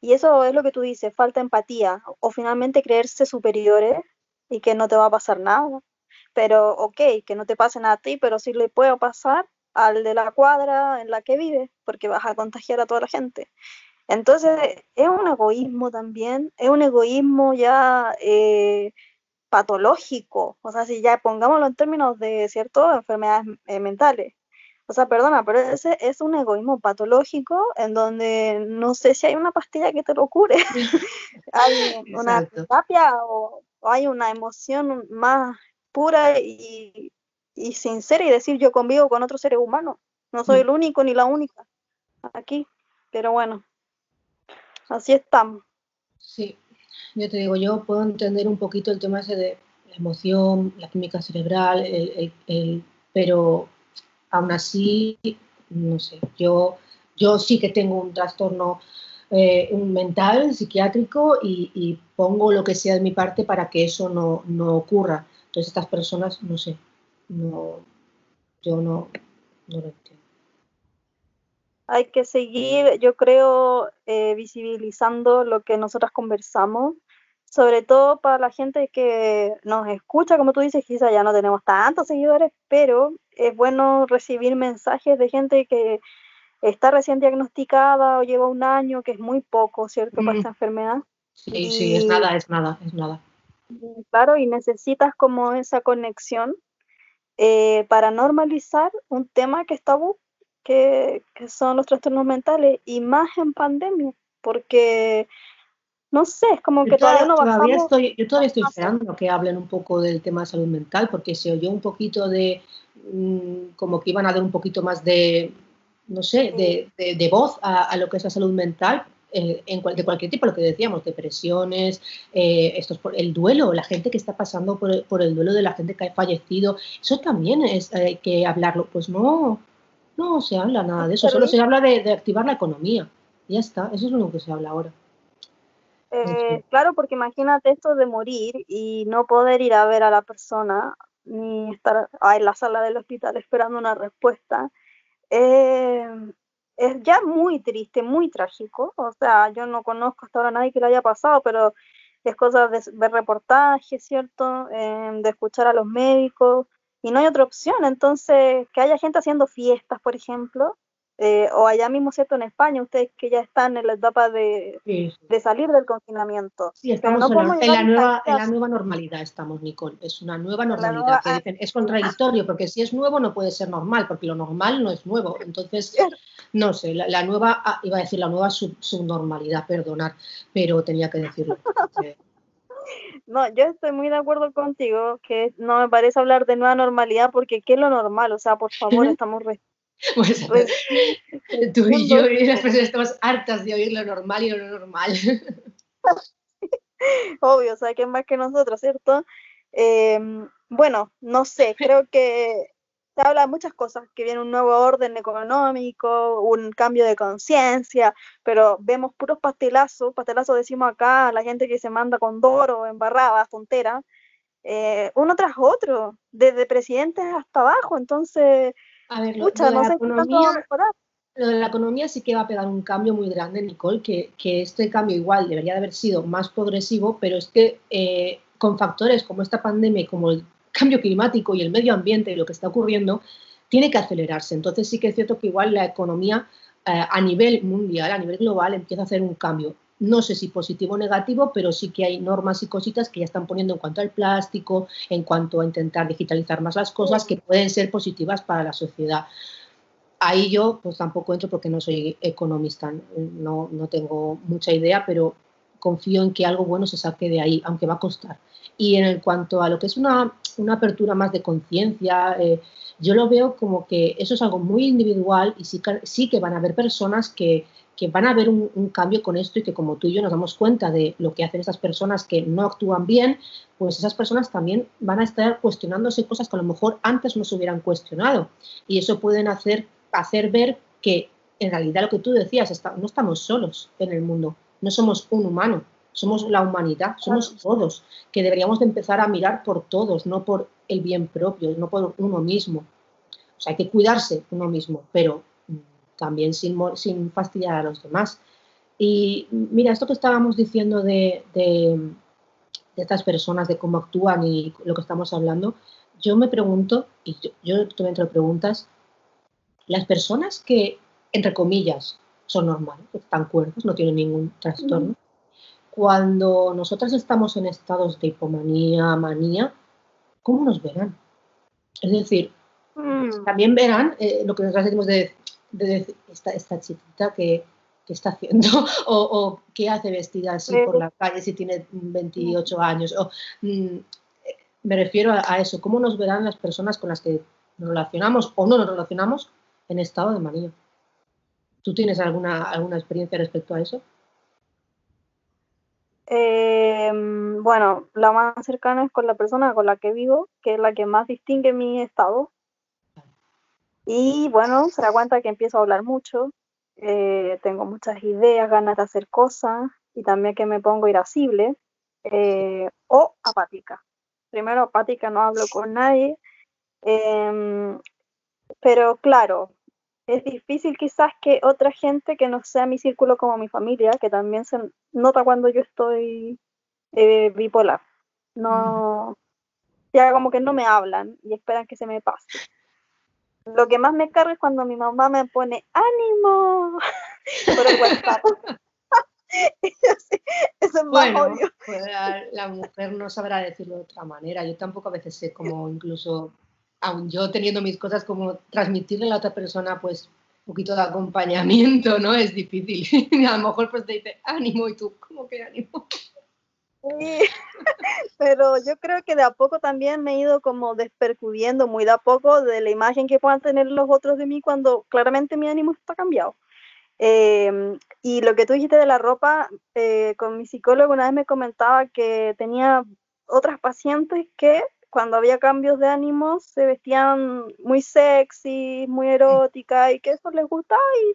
Y eso es lo que tú dices, falta empatía o finalmente creerse superiores y que no te va a pasar nada. Pero, ok, que no te pase nada a ti, pero sí le puedo pasar al de la cuadra en la que vive, porque vas a contagiar a toda la gente. Entonces, es un egoísmo también, es un egoísmo ya eh, patológico, o sea, si ya pongámoslo en términos de, ¿cierto?, enfermedades eh, mentales. O sea, perdona, pero ese es un egoísmo patológico en donde no sé si hay una pastilla que te lo cure. hay una terapia o, hay una emoción más pura y, sincera y decir yo convivo con otros seres humanos. No soy el único ni la única aquí. Pero bueno, así estamos. Sí, yo te digo, yo puedo entender un poquito el tema ese de la emoción, la química cerebral, pero aún así, no sé, yo, yo sí que tengo un trastorno eh, mental, psiquiátrico y, pongo lo que sea de mi parte para que eso no, no ocurra. Entonces estas personas, no sé, no, yo no, no lo entiendo. Hay que seguir, yo creo, eh, visibilizando lo que nosotras conversamos, sobre todo para la gente que nos escucha, como tú dices, quizá ya no tenemos tantos seguidores, pero es bueno recibir mensajes de gente que está recién diagnosticada o lleva un año, que es muy poco, ¿cierto?, para esta enfermedad. Sí, sí, es nada, es nada, es nada. Claro, y necesitas como esa conexión eh, para normalizar un tema que es tabú, que, que son los trastornos mentales, y más en pandemia, porque no sé, es como que todavía, no todavía estoy, Yo todavía estoy esperando que hablen un poco del tema de salud mental, porque se oyó un poquito de, mm, como que iban a dar un poquito más de, no sé, de, de, voz a, lo que es la salud mental, eh, en de cualquier tipo, lo que decíamos, depresiones, eh, estos, el duelo, la gente que está pasando por el, por el, duelo de la gente que ha fallecido, eso también es, hay que hablarlo. Pues no, no se habla nada de eso, solo se habla de, de activar la economía. Ya está, eso es lo que se habla ahora. Eh, claro, porque imagínate esto de morir y no poder ir a ver a la persona ni estar en la sala del hospital esperando una respuesta. Eh, es ya muy triste, muy trágico. O sea, yo no conozco hasta ahora a nadie que le haya pasado, pero es cosa de ver reportajes, ¿cierto? Em, de escuchar a los médicos y no hay otra opción. Entonces, que haya gente haciendo fiestas, por ejemplo, eh, o allá mismo, ¿cierto? En España, ustedes que ya están en la etapa de, de salir del confinamiento. Sí, estamos en, la, nueva, en, la, nueva, normalidad, estamos, Nicole. Es una nueva normalidad. que dicen, es contradictorio, porque si es nuevo no puede ser normal, porque lo normal no es nuevo. Entonces, no sé, la, nueva, ah, iba a decir la nueva subnormalidad, perdonar, pero tenía que decirlo. No, yo estoy muy de acuerdo contigo, que no me parece hablar de nueva normalidad, porque ¿qué es lo normal? O sea, por favor, estamos Pues, pues tú y yo y las personas estamos hartas de oír lo normal y lo normal. Obvio, o sea, que más que nosotros, ¿cierto? Em, bueno, no sé, creo que se habla de muchas cosas, que viene un nuevo orden económico, un cambio de conciencia, pero vemos puros pastelazos, pastelazos decimos acá, la gente que se manda con doro, embarrada, tontera, eh, uno tras otro, desde presidentes hasta abajo, entonces a ver, lo, de la economía, lo de la economía sí que va a pegar un cambio muy grande, Nicole, que, que este cambio igual debería de haber sido más progresivo, pero es que eh, con factores como esta pandemia y como el cambio climático y el medio ambiente y lo que está ocurriendo, tiene que acelerarse. Entonces sí que es cierto que igual la economía eh, a nivel mundial, a nivel global, empieza a hacer un cambio no sé si positivo o negativo, pero sí que hay normas y cositas que ya están poniendo en cuanto al plástico, en cuanto a intentar digitalizar más las cosas que pueden ser positivas para la sociedad. Ahí yo pues tampoco entro porque no soy economista, no, no tengo mucha idea, pero confío en que algo bueno se saque de ahí, aunque va a costar. Y en cuanto a lo que es una, una apertura más de conciencia, eh, yo lo veo como que eso es algo muy individual y sí, sí que van a haber personas que, que van a ver un, cambio con esto y que como tú y yo nos damos cuenta de lo que hacen esas personas que no actúan bien, pues esas personas también van a estar cuestionándose cosas que a lo mejor antes no se hubieran cuestionado. Y eso pueden hacer, hacer ver que en realidad lo que tú decías, no estamos solos en el mundo, no somos un humano, somos la humanidad, somos todos, que deberíamos de empezar a mirar por todos, no por el bien propio, no por uno mismo. O sea, hay que cuidarse uno mismo, pero también sin, sin fastidiar a los demás. Y mira, esto que estábamos diciendo de, de, estas personas, de cómo actúan y lo que estamos hablando, yo me pregunto, y yo, yo te lo preguntas, las personas que, entre comillas, son normales, están cuerdos, no tienen ningún trastorno, cuando nosotras estamos en estados de hipomanía, manía, ¿cómo nos verán? Es decir, mm. también verán eh, lo que nosotros decimos de de esta, esta chiquita que, está haciendo o, qué hace vestida así por la calle si tiene 28 años. O, mm, me refiero a, eso, cómo nos verán las personas con las que nos relacionamos o no nos relacionamos en estado de manía. ¿Tú tienes alguna, alguna experiencia respecto a eso? Em, bueno, la más cercana es con la persona con la que vivo, que es la que más distingue mi estado, y bueno, se da cuenta que empiezo a hablar mucho, eh, tengo muchas ideas, ganas de hacer cosas y también que me pongo irascible eh, o apática. Primero apática, no hablo con nadie, em, pero claro, es difícil quizás que otra gente que no sea mi círculo como mi familia, que también se nota cuando yo estoy eh, bipolar. No, ya como que no me hablan y esperan que se me pase lo que más me carga es cuando mi mamá me pone ánimo por el WhatsApp. Eso es más obvio. Pues la, mujer no sabrá decirlo de otra manera. Yo tampoco a veces sé cómo incluso, aun yo teniendo mis cosas, como transmitirle a la otra persona, pues un poquito de acompañamiento, ¿no? Es difícil. a lo mejor pues te dice ánimo y tú, ¿cómo que ánimo? pero yo creo que de a poco también me he ido como despercudiendo muy de a poco de la imagen que puedan tener los otros de mí cuando claramente mi ánimo está cambiado. Em, y lo que tú dijiste de la ropa, eh, con mi psicólogo una vez me comentaba que tenía otras pacientes que cuando había cambios de ánimo se vestían muy sexy, muy erótica y que eso les gustaba y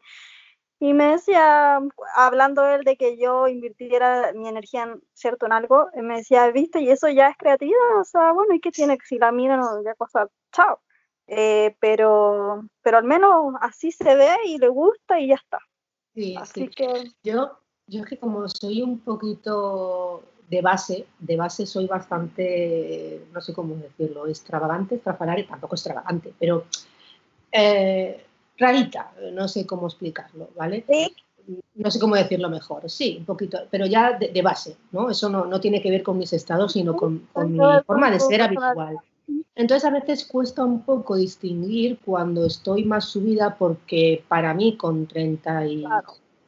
y me decía, hablando él de que yo invirtiera mi energía en cierto en algo, me decía, viste, y eso ya es creatividad, o sea, bueno, ¿y qué tiene? Si la miran, ya cosa, chao. Eh, pero, pero al menos así se ve y le gusta y ya está. Sí, así que... Yo, yo es que como soy un poquito de base, de base soy bastante, no sé cómo decirlo, extravagante, estrafalaria, tampoco extravagante, pero... Eh, rarita, no sé cómo explicarlo, ¿vale? Sí. No sé cómo decirlo mejor, sí, un poquito, pero ya de, base, ¿no? Eso no, no, tiene que ver con mis estados, sino con, con mi forma de ser habitual. Entonces a veces cuesta un poco distinguir cuando estoy más subida porque para mí con 30 y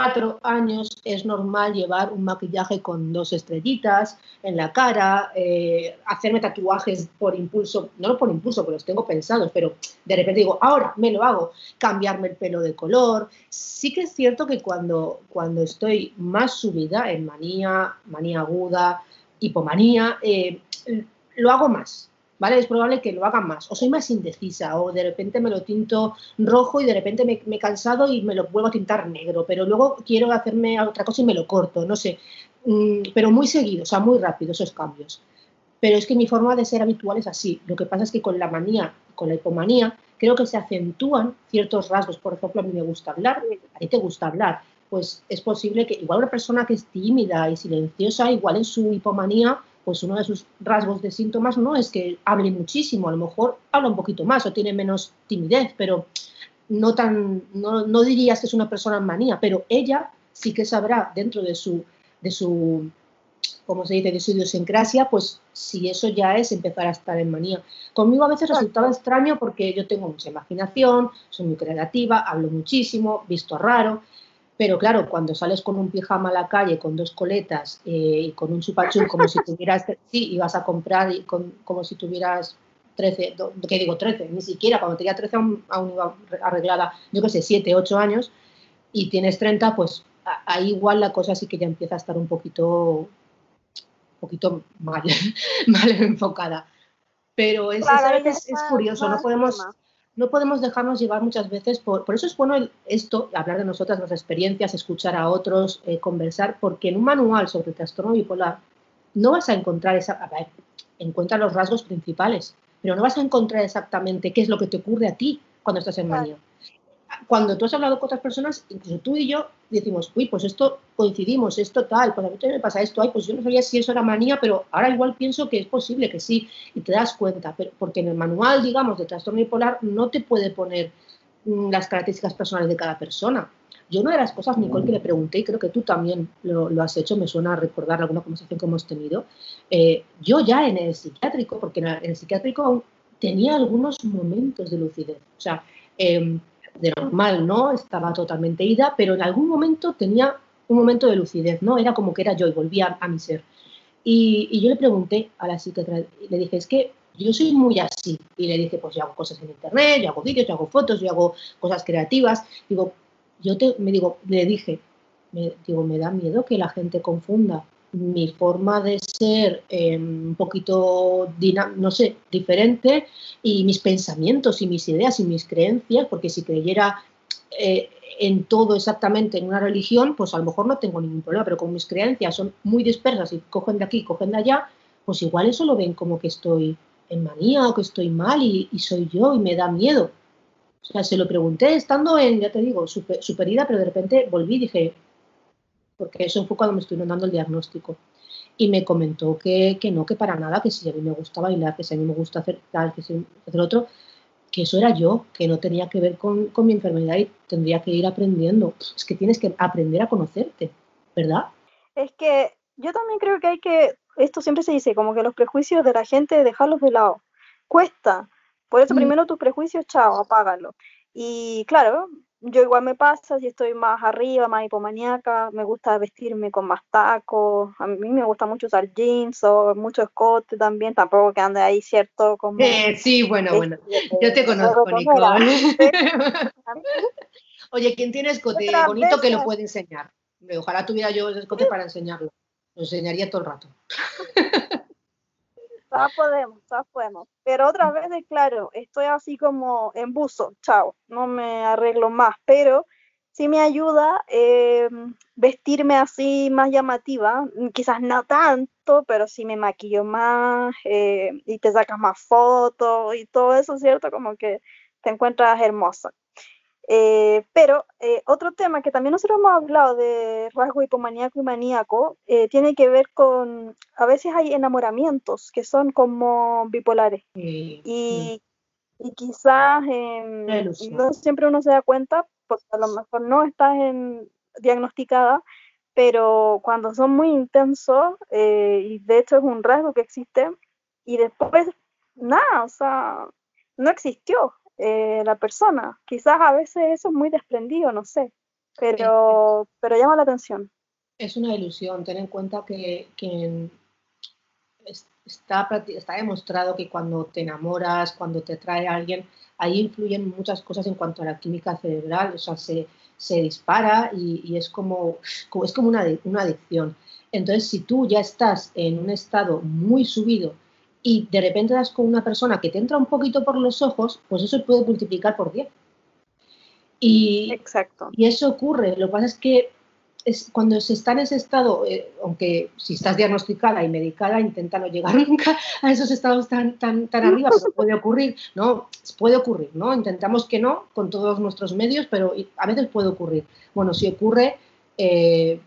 cuatro años es normal llevar un maquillaje con dos estrellitas en la cara, eh, hacerme tatuajes por impulso, no por impulso, porque los tengo pensados, pero de repente digo, ahora me lo hago, cambiarme el pelo de color. Sí que es cierto que cuando, cuando estoy más subida en manía, manía aguda, hipomanía, eh, lo hago más, ¿vale? Es probable que lo haga más. O soy más indecisa, o de repente me lo tinto rojo y de repente me, he cansado y me lo vuelvo a tintar negro, pero luego quiero hacerme otra cosa y me lo corto, no sé. Mm, pero muy seguido, o sea, muy rápido esos cambios. Pero es que mi forma de ser habitual es así. Lo que pasa es que con la manía, con la hipomanía, creo que se acentúan ciertos rasgos. Por ejemplo, a mí me gusta hablar, a ti te gusta hablar. Pues es posible que igual una persona que es tímida y silenciosa, igual en su hipomanía, pues uno de sus rasgos de síntomas no es que hable muchísimo, a lo mejor habla un poquito más o tiene menos timidez, pero no tan, no, no dirías que es una persona en manía, pero ella sí que sabrá dentro de su, de su, como se dice, de su idiosincrasia, pues si eso ya es empezar a estar en manía. Conmigo a veces resultaba extraño porque yo tengo mucha imaginación, soy muy creativa, hablo muchísimo, visto raro, pero claro, cuando sales con un pijama a la calle, con dos coletas eh, y con un chupachú, como si tuvieras, sí, ibas a comprar y como si tuvieras 13, ¿qué digo 13? Ni siquiera, cuando tenía 13 aún, iba arreglada, yo qué sé, 7, 8 años, y tienes 30, pues ahí igual la cosa sí que ya empieza a estar un poquito, un poquito mal, mal enfocada. Pero es, es, curioso, no podemos, no podemos dejarnos llevar muchas veces, por, por eso es bueno esto, hablar de nosotras, nuestras experiencias, escuchar a otros, eh, conversar, porque en un manual sobre trastorno bipolar no vas a encontrar esa, a ver, encuentra los rasgos principales, pero no vas a encontrar exactamente qué es lo que te ocurre a ti cuando estás en manía cuando tú has hablado con otras personas, incluso tú y yo, decimos, uy, pues esto coincidimos, esto tal, pues a mí también me pasa esto, ay, pues yo no sabía si eso era manía, pero ahora igual pienso que es posible que sí, y te das cuenta, pero, porque en el manual, digamos, de trastorno bipolar no te puede poner mm, las características personales de cada persona. Yo una de las cosas, Nicole, que le pregunté, y creo que tú también lo, has hecho, me suena a recordar alguna conversación que hemos tenido, eh, yo ya en el psiquiátrico, porque en el, psiquiátrico tenía algunos momentos de lucidez, o sea, eh, de normal, ¿no? Estaba totalmente ida, pero en algún momento tenía un momento de lucidez, ¿no? Era como que era yo y volvía a, mi ser. Y, yo le pregunté a la psiquiatra, le dije, es que yo soy muy así. Y le dije, pues yo hago cosas en internet, yo hago vídeos, yo hago fotos, yo hago cosas creativas. Digo, yo te, me digo, le dije, me, digo, me da miedo que la gente confunda mi forma de ser em, un poquito, no sé, diferente y mis pensamientos y mis ideas y mis creencias, porque si creyera eh, en todo exactamente en una religión, pues a lo mejor no tengo ningún problema, pero como mis creencias son muy dispersas y cogen de aquí, cogen de allá, pues igual eso lo ven como que estoy en manía o que estoy mal y, soy yo y me da miedo. O sea, se lo pregunté estando en, ya te digo, super, superida, pero de repente volví y dije, porque eso fue cuando me estuvieron dando el diagnóstico. Y me comentó que, que, no, que para nada, que si a mí me gusta bailar, que si a mí me gusta hacer tal, que si hacer otro, que eso era yo, que no tenía que ver con, con mi enfermedad y tendría que ir aprendiendo. Es que tienes que aprender a conocerte, ¿verdad? Es que yo también creo que hay que, esto siempre se dice, como que los prejuicios de la gente, dejarlos de lado. Cuesta. Por eso mm. primero tus prejuicios, chao, apágalo. Y claro, yo igual me pasa, si estoy más arriba, más hipomaníaca, me gusta vestirme con más tacos, a mí me gusta mucho usar jeans o mucho escote también, tampoco que ande ahí, ¿cierto? Como, eh, sí, bueno, bueno, yo te conozco, Nicole. Oye, ¿quién tiene escote bonito que lo puede enseñar? Ojalá tuviera yo ese escote para enseñarlo, lo enseñaría todo el rato. todas podemos, todas podemos. Pero otras veces, claro, estoy así como en buzo, chao, no me arreglo más, pero sí me ayuda eh, vestirme así más llamativa, quizás no tanto, pero sí me maquillo más eh, y te sacas más fotos y todo eso, ¿cierto? Como que te encuentras hermosa. Eh, pero eh, otro tema que también nosotros hemos hablado de rasgo hipomaníaco y maníaco eh, tiene que ver con, a veces hay enamoramientos que son como bipolares. Y, y, quizás em, no siempre uno se da cuenta porque a lo mejor no estás en, diagnosticada, pero cuando son muy intensos y de hecho es un rasgo que existe y después nada, o sea, no existió, eh, la persona. Quizás a veces eso es muy desprendido, no sé, pero, pero llama la atención. Es una ilusión, ten en cuenta que, está, está demostrado que cuando te enamoras, cuando te trae a alguien, ahí influyen muchas cosas en cuanto a la química cerebral, o sea, se, se dispara y, es como, es como una, una adicción. Entonces, si tú ya estás en un estado muy subido y de repente das con una persona que te entra un poquito por los ojos, pues eso puede multiplicar por 10. Y, Exacto. y eso ocurre. Lo que pasa es que es, cuando se está en ese estado, eh, aunque si estás diagnosticada y medicada, intenta no llegar nunca a esos estados tan, tan, tan arriba, pero puede ocurrir, ¿no? Puede ocurrir, ¿no? Intentamos que no con todos nuestros medios, pero a veces puede ocurrir. Bueno, si ocurre, eh,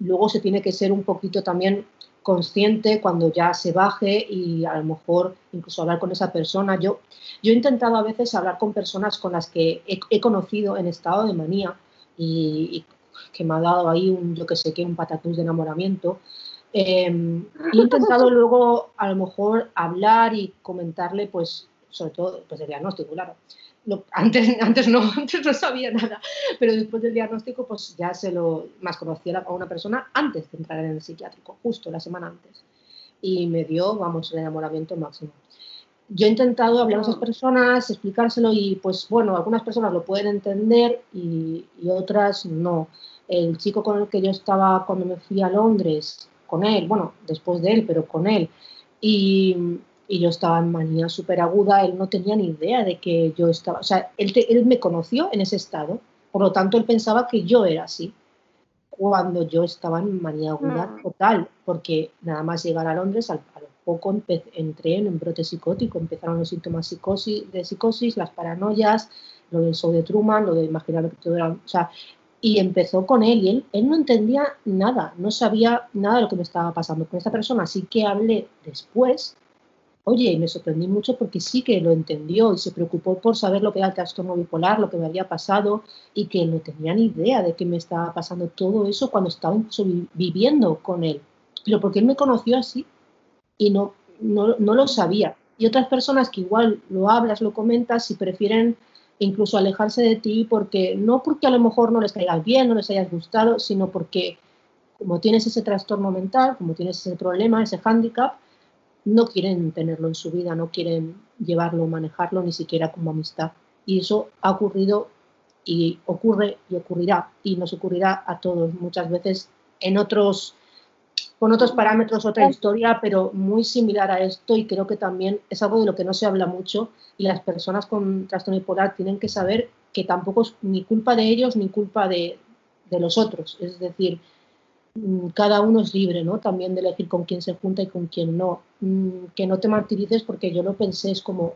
luego se tiene que ser un poquito también consciente cuando ya se baje y a lo mejor incluso hablar con esa persona. Yo, yo he intentado a veces hablar con personas con las que he, conocido en estado de manía y, que me ha dado ahí un, yo que sé qué, un patatús de enamoramiento. Em, he intentado luego a lo mejor hablar y comentarle, pues, sobre todo, pues el diagnóstico, claro, antes, antes, no, antes no sabía nada, pero después del diagnóstico pues ya se lo más conocía a una persona antes de entrar en el psiquiátrico, justo la semana antes. Y me dio, vamos, el enamoramiento máximo. yo he intentado hablar a esas personas, explicárselo y pues bueno, algunas personas lo pueden entender y, otras no. El chico con el que yo estaba cuando me fui a Londres, con él, bueno, después de él, pero con él, y, yo estaba en manía súper aguda, él no tenía ni idea de que yo estaba, o sea, él, él me conoció en ese estado, por lo tanto él pensaba que yo era así cuando yo estaba en manía aguda mm. total, porque nada más llegar a Londres, al, a lo poco entré en un brote psicótico, empezaron los síntomas psicosis, de psicosis, las paranoias, lo del show de Truman, lo de imaginar que todo era, o sea, y empezó con él y él, él no entendía nada, no sabía nada de lo que me estaba pasando con esta persona, así que hablé después Oye, y me sorprendí mucho porque sí que lo entendió y se preocupó por saber lo que era el trastorno bipolar, lo que me había pasado y que no tenía ni idea de que me estaba pasando todo eso cuando estaba incluso viviendo con él. Pero porque él me conoció así y no, no, no lo sabía. Y otras personas que igual lo hablas, lo comentas y prefieren incluso alejarse de ti porque no porque a lo mejor no les caigas bien, no les hayas gustado, sino porque como tienes ese trastorno mental, como tienes ese problema, ese hándicap, no quieren tenerlo en su vida, no quieren llevarlo, manejarlo ni siquiera como amistad. Y eso ha ocurrido y ocurre y ocurrirá y nos ocurrirá a todos muchas veces en otros con otros parámetros, otra historia, pero muy similar a esto y creo que también es algo de lo que no se habla mucho y las personas con trastorno bipolar tienen que saber que tampoco es ni culpa de ellos ni culpa de, de los otros. Es decir, cada uno es libre, ¿no? También de elegir con quién se junta y con quién no. Mm, que no te martirices porque yo lo pensé, es como,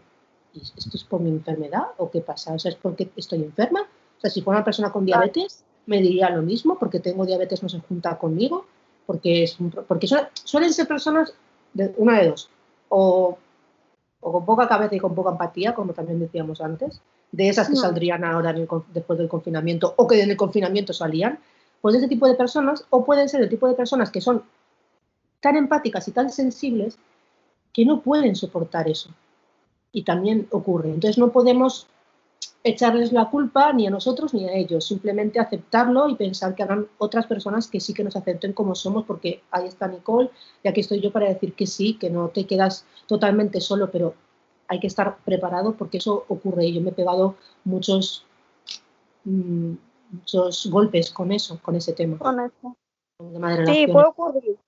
¿esto es por mi enfermedad o qué pasa? O sea, ¿es porque estoy enferma? O sea, si fuera una persona con diabetes, me diría lo mismo, porque tengo diabetes no se junta conmigo, porque, es porque suelen ser personas de una de dos, o, con poca cabeza y con poca empatía, como también decíamos antes, de esas que saldrían ahora después del confinamiento o que en el confinamiento salían, pues ese tipo de personas, o pueden ser el tipo de personas que son tan empáticas y tan sensibles que no pueden soportar eso. Y también ocurre. Entonces no podemos echarles la culpa ni a nosotros ni a ellos, simplemente aceptarlo y pensar que habrán otras personas que sí que nos acepten como somos, porque ahí está Nicole y aquí estoy yo para decir que sí, que no te quedas totalmente solo, pero hay que estar preparado porque eso ocurre y yo me he pegado muchos... Mm, muchos golpes con eso, con ese tema. Con eso. Sí, puede ocurrir.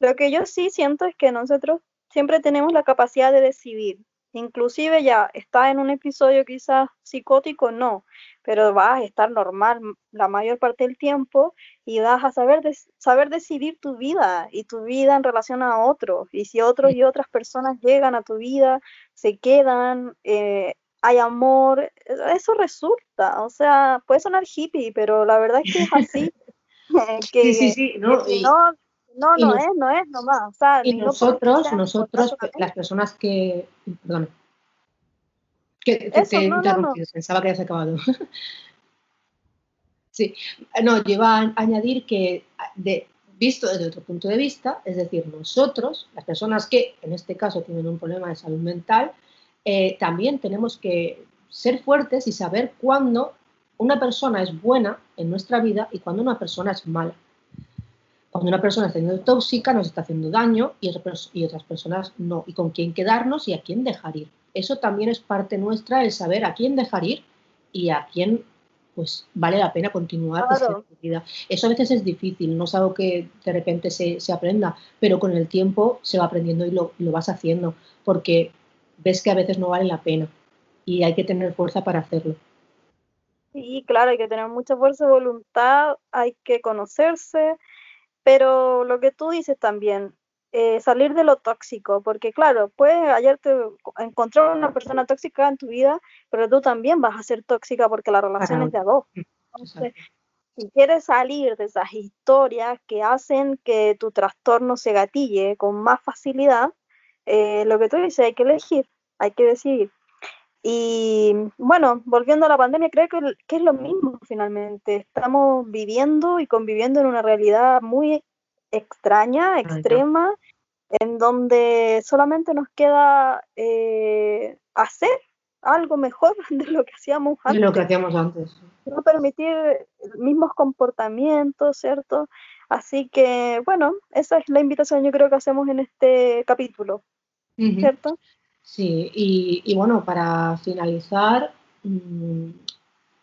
Lo que yo sí siento es que nosotros siempre tenemos la capacidad de decidir. Inclusive ya está en un episodio quizás psicótico, no, pero vas a estar normal la mayor parte del tiempo y vas a saber, saber decidir tu vida y tu vida en relación a otros. Y si otros y otras personas llegan a tu vida, se quedan, eh, hay amor, eso resulta, o sea, puede sonar hippie, pero la verdad es que es así. sí, sí, sí, no, no, no, es, no es nomás. O sea, y nosotros, nosotros, las personas que, perdón, que te, he interrumpido, pensaba que habías acabado. sí, no, yo iba a añadir que de, visto desde otro punto de vista, es decir, nosotros, las personas que en este caso tienen un problema de salud mental, eh, también tenemos que ser fuertes y saber cuándo una persona es buena en nuestra vida y cuándo una persona es mala. Cuando una persona está siendo tóxica, nos está haciendo daño y, y otras personas no. Y con quién quedarnos y a quién dejar ir. Eso también es parte nuestra, el saber a quién dejar ir y a quién pues vale la pena continuar vida. Eso a veces es difícil, no es algo que de repente se, se aprenda, pero con el tiempo se va aprendiendo y lo, lo, vas haciendo, porque ves que a veces no vale la pena y hay que tener fuerza para hacerlo. Sí, claro, hay que tener mucha fuerza de voluntad, hay que conocerse, pero lo que tú dices también, eh, salir de lo tóxico, porque claro, puedes ayer te encontrar una persona tóxica en tu vida, pero tú también vas a ser tóxica porque la relación es de a dos. Entonces, si quieres salir de esas historias que hacen que tu trastorno se gatille con más facilidad, eh, lo que tú dices, hay que elegir, hay que decidir. Y bueno, volviendo a la pandemia, creo que, que, es lo mismo finalmente. Estamos viviendo y conviviendo en una realidad muy extraña, extrema, en donde solamente nos queda eh, hacer algo mejor de lo que hacíamos antes. De lo que hacíamos antes. No permitir mismos comportamientos, ¿cierto? Así que, bueno, esa es la invitación yo creo que hacemos en este capítulo. ¿Cierto? Sí, y, bueno, para finalizar, mm,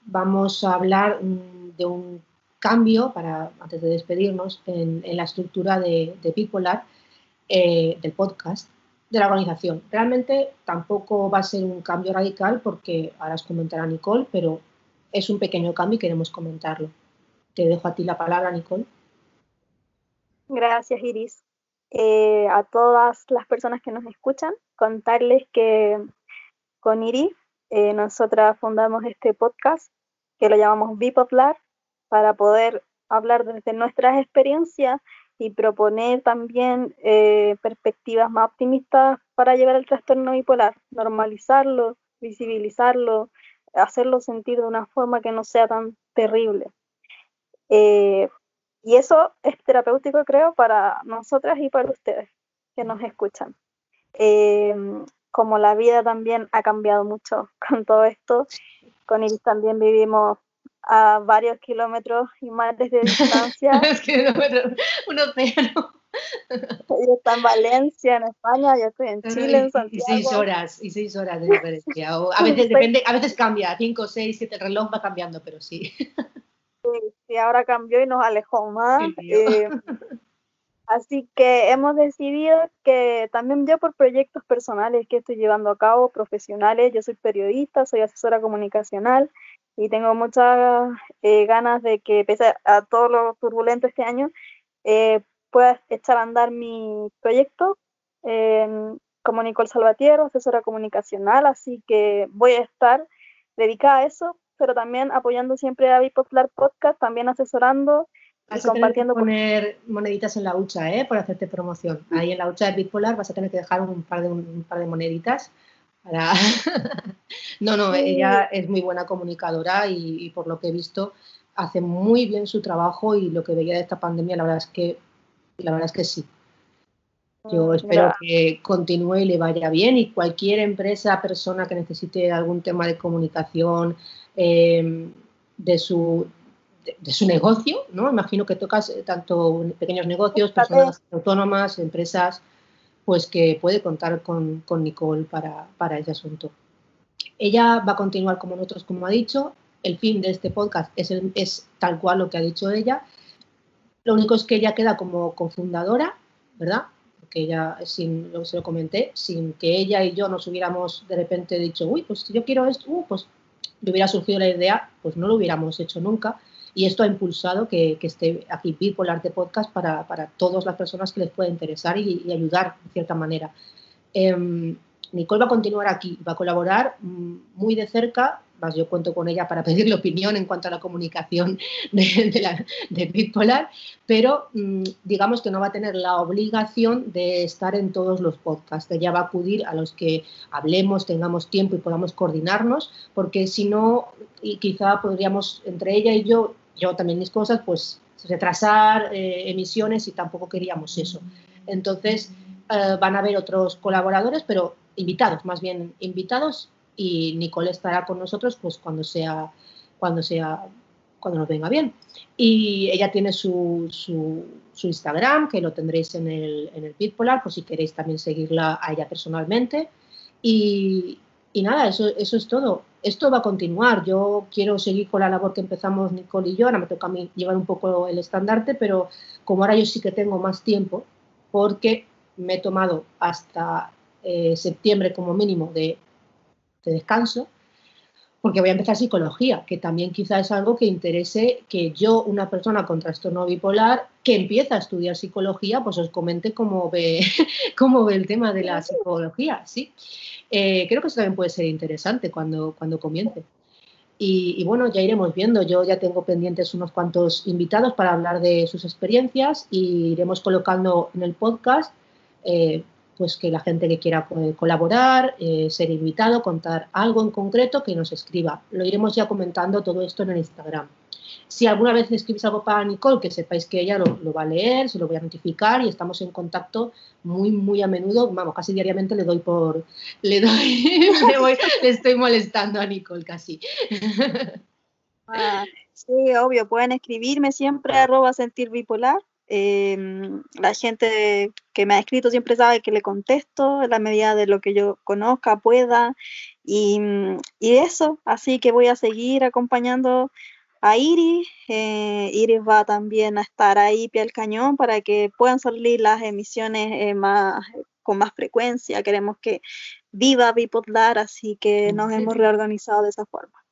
vamos a hablar mm, de un cambio, para, antes de despedirnos, en, la estructura de, Bipolar, eh, del podcast, de la organización. Realmente tampoco va a ser un cambio radical porque ahora os comentará Nicole, pero es un pequeño cambio y queremos comentarlo. Te dejo a ti la palabra, Nicole. Gracias, Iris. Eh, a todas las personas que nos escuchan, contarles que con Iris eh, nosotras fundamos este podcast que lo llamamos Bipoplar para poder hablar desde nuestras experiencias y proponer también eh, perspectivas más optimistas para llevar el trastorno bipolar, normalizarlo, visibilizarlo, hacerlo sentir de una forma que no sea tan terrible. Eh, y eso es terapéutico, creo, para nosotras y para ustedes que nos escuchan. Eh, como la vida también ha cambiado mucho con todo esto, con Iris también vivimos a varios kilómetros y más de distancia. un océano. Ella está en Valencia, en España, yo estoy en Chile, en Santiago. Y seis horas, y seis horas de diferencia. a veces depende, a veces cambia, cinco, seis, siete, el reloj va cambiando, pero sí. Sí, ahora cambió y nos alejó más. Eh, así que hemos decidido que también yo por proyectos personales que estoy llevando a cabo, profesionales, yo soy periodista, soy asesora comunicacional y tengo muchas eh, ganas de que, pese a todo lo turbulento este año, eh, pueda echar a andar mi proyecto como Nicole Salvatiero, asesora comunicacional, así que voy a estar dedicada a eso, pero también apoyando siempre a Bipopular Podcast, también asesorando y compartiendo. Que poner moneditas en la hucha, ¿eh? Por hacerte promoción. Ahí en la hucha de Bipolar vas a tener que dejar un par de, un par de moneditas no, no, ella es muy buena comunicadora y, por lo que he visto hace muy bien su trabajo y lo que veía de esta pandemia, la verdad es que, la verdad es que sí. Yo mm, espero que continúe y le vaya bien y cualquier empresa, persona que necesite algún tema de comunicación em, de, su, de, su negocio, ¿no? Imagino que tocas eh, tanto pequeños negocios, personas autónomas, empresas, pues que puede contar con, Nicole para, para, ese asunto. Ella va a continuar como nosotros, como ha dicho. El fin de este podcast es, es tal cual lo que ha dicho ella. Lo único es que ella queda como cofundadora, ¿verdad? Ella, sin lo que se lo comenté, sin que ella y yo nos hubiéramos de repente dicho, uy, pues yo quiero esto, uh, pues le hubiera surgido la idea, pues no lo hubiéramos hecho nunca. Y esto ha impulsado que, esté aquí el Arte Podcast para, para, todas las personas que les pueda interesar y, ayudar de cierta manera. Em, Nicole va a continuar aquí, va a colaborar mm, muy de cerca, más yo cuento con ella para pedirle opinión en cuanto a la comunicación de, de, la, Bipolar, pero mm, digamos que no va a tener la obligación de estar en todos los podcasts. Ella va a acudir a los que hablemos, tengamos tiempo y podamos coordinarnos, porque si no, y quizá podríamos, entre ella y yo, yo también mis cosas, pues retrasar eh, emisiones y tampoco queríamos eso. Entonces eh, van a haber otros colaboradores, pero invitados, más bien invitados, y Nicole estará con nosotros pues cuando sea, cuando sea, cuando nos venga bien. Y ella tiene su, su, Instagram, que lo tendréis en el, en el Bitpolar, por si queréis también seguirla a ella personalmente. Y, y nada, eso, eso es todo. Esto va a continuar. Yo quiero seguir con la labor que empezamos Nicole y yo. Ahora me toca a mí llevar un poco el estandarte, pero como ahora yo sí que tengo más tiempo, porque me he tomado hasta eh, septiembre como mínimo de, de descanso, porque voy a empezar psicología, que también quizá es algo que interese que yo, una persona con trastorno bipolar, que empieza a estudiar psicología, pues os comente cómo ve, cómo ve el tema de la psicología, ¿sí? Eh, creo que eso también puede ser interesante cuando, cuando comience. Y, bueno, ya iremos viendo. Yo ya tengo pendientes unos cuantos invitados para hablar de sus experiencias y iremos colocando en el podcast eh, pues que la gente que quiera colaborar, eh, ser invitado, contar algo en concreto, que nos escriba. Lo iremos ya comentando todo esto en el Instagram. Si alguna vez escribís algo para Nicole, que sepáis que ella lo, va a leer, se lo voy a notificar y estamos en contacto muy, muy a menudo. Vamos, casi diariamente le doy por. Le doy. le, estoy molestando a Nicole casi. Ah, sí, obvio, pueden escribirme siempre arroba sentir bipolar. Em, la gente que me ha escrito siempre sabe que le contesto en la medida de lo que yo conozca, pueda. Y, y eso, así que voy a seguir acompañando a Iris. Eh, Iris va también a estar ahí pie al cañón para que puedan salir las emisiones eh, más, con más frecuencia. Queremos que viva Bipodlar, así que nos hemos reorganizado de esa forma.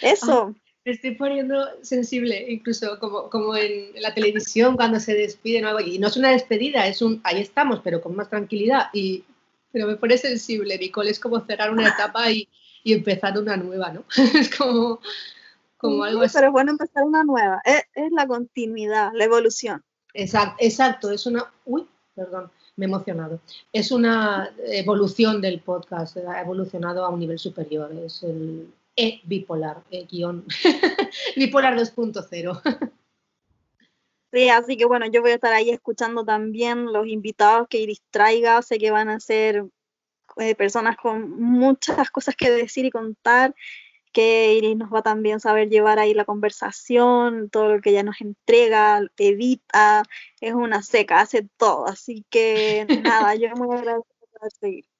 Eso. Me estoy poniendo sensible, incluso como, como en la televisión cuando se despiden o algo. Y no es una despedida, es un ahí estamos, pero con más tranquilidad. Y, pero me pone sensible, Nicole, es como cerrar una etapa y, y empezar una nueva, ¿no? es como como algo Pero es bueno empezar una nueva, es, la continuidad, la evolución. Exacto, exacto, es una, uy, perdón, me he emocionado. Es una evolución del podcast, ha evolucionado a un nivel superior, es el e-bipolar, e-guión, bipolar 2.0. Sí, así que bueno, yo voy a estar ahí escuchando también los invitados que Iris traiga, sé que van a ser eh, personas con muchas cosas que decir y contar que Iris nos va a también saber llevar ahí la conversación, todo lo que ella nos entrega, edita, es una seca, hace todo, así que nada, yo muy agradecida por seguir.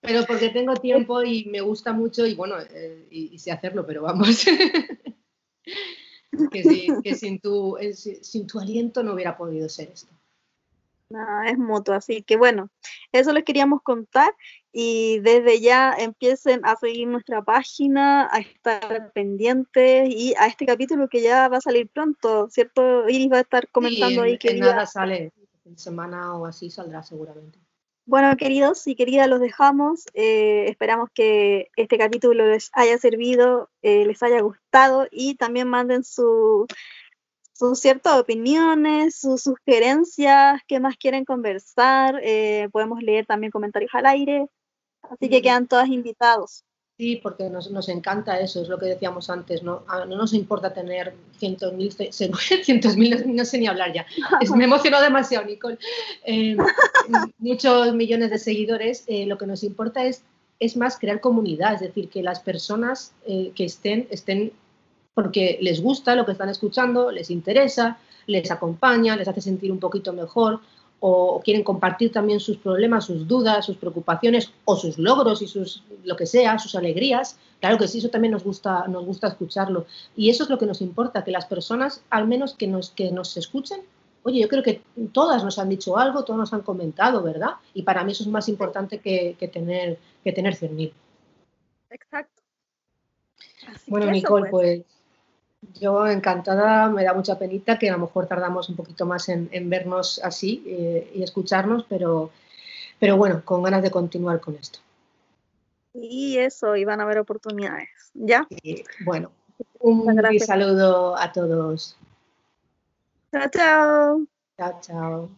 Pero porque tengo tiempo y me gusta mucho y bueno, eh, y, sé hacerlo, pero vamos. que, sin, tu, eh, sin tu aliento no hubiera podido ser esto. Nada, es mutuo, así que bueno, eso les queríamos contar y desde ya empiecen a seguir nuestra página, a estar pendientes y a este capítulo que ya va a salir pronto, ¿cierto? Iris va a estar comentando ahí que... nada sale, en semana o así saldrá seguramente. Bueno, queridos y queridas, los dejamos. Eh, esperamos que este capítulo les haya servido, eh, les haya gustado y también manden su, sus ciertas opiniones, sus sugerencias, qué más quieren conversar. Eh, podemos leer también comentarios al aire. Así que quedan todas invitados. Sí, porque nos, nos, encanta eso, es lo que decíamos antes, no, ah, no nos importa tener cientos mil, cientos mil, no, sé ni hablar ya, es, me emocionó demasiado, Nicole, eh, muchos millones de seguidores, eh, lo que nos importa es, es más crear comunidad, es decir, que las personas eh, que estén, estén porque les gusta lo que están escuchando, les interesa, les acompaña, les hace sentir un poquito mejor, o quieren compartir también sus problemas, sus dudas, sus preocupaciones o sus logros y sus lo que sea, sus alegrías. Claro que sí, eso también nos gusta, nos gusta escucharlo. Y eso es lo que nos importa, que las personas, al menos que nos, que nos escuchen, oye, yo creo que todas nos han dicho algo, todas nos han comentado, ¿verdad? Y para mí eso es más importante que, tener, que tener 100.000. Exacto. bueno, Nicole, pues. pues yo encantada, me da mucha penita que a lo mejor tardamos un poquito más en, vernos así eh, y escucharnos, pero, pero bueno, con ganas de continuar con esto. Y eso, y van a haber oportunidades, ¿ya? bueno, un saludo a todos. Chao, chao. Chao, chao.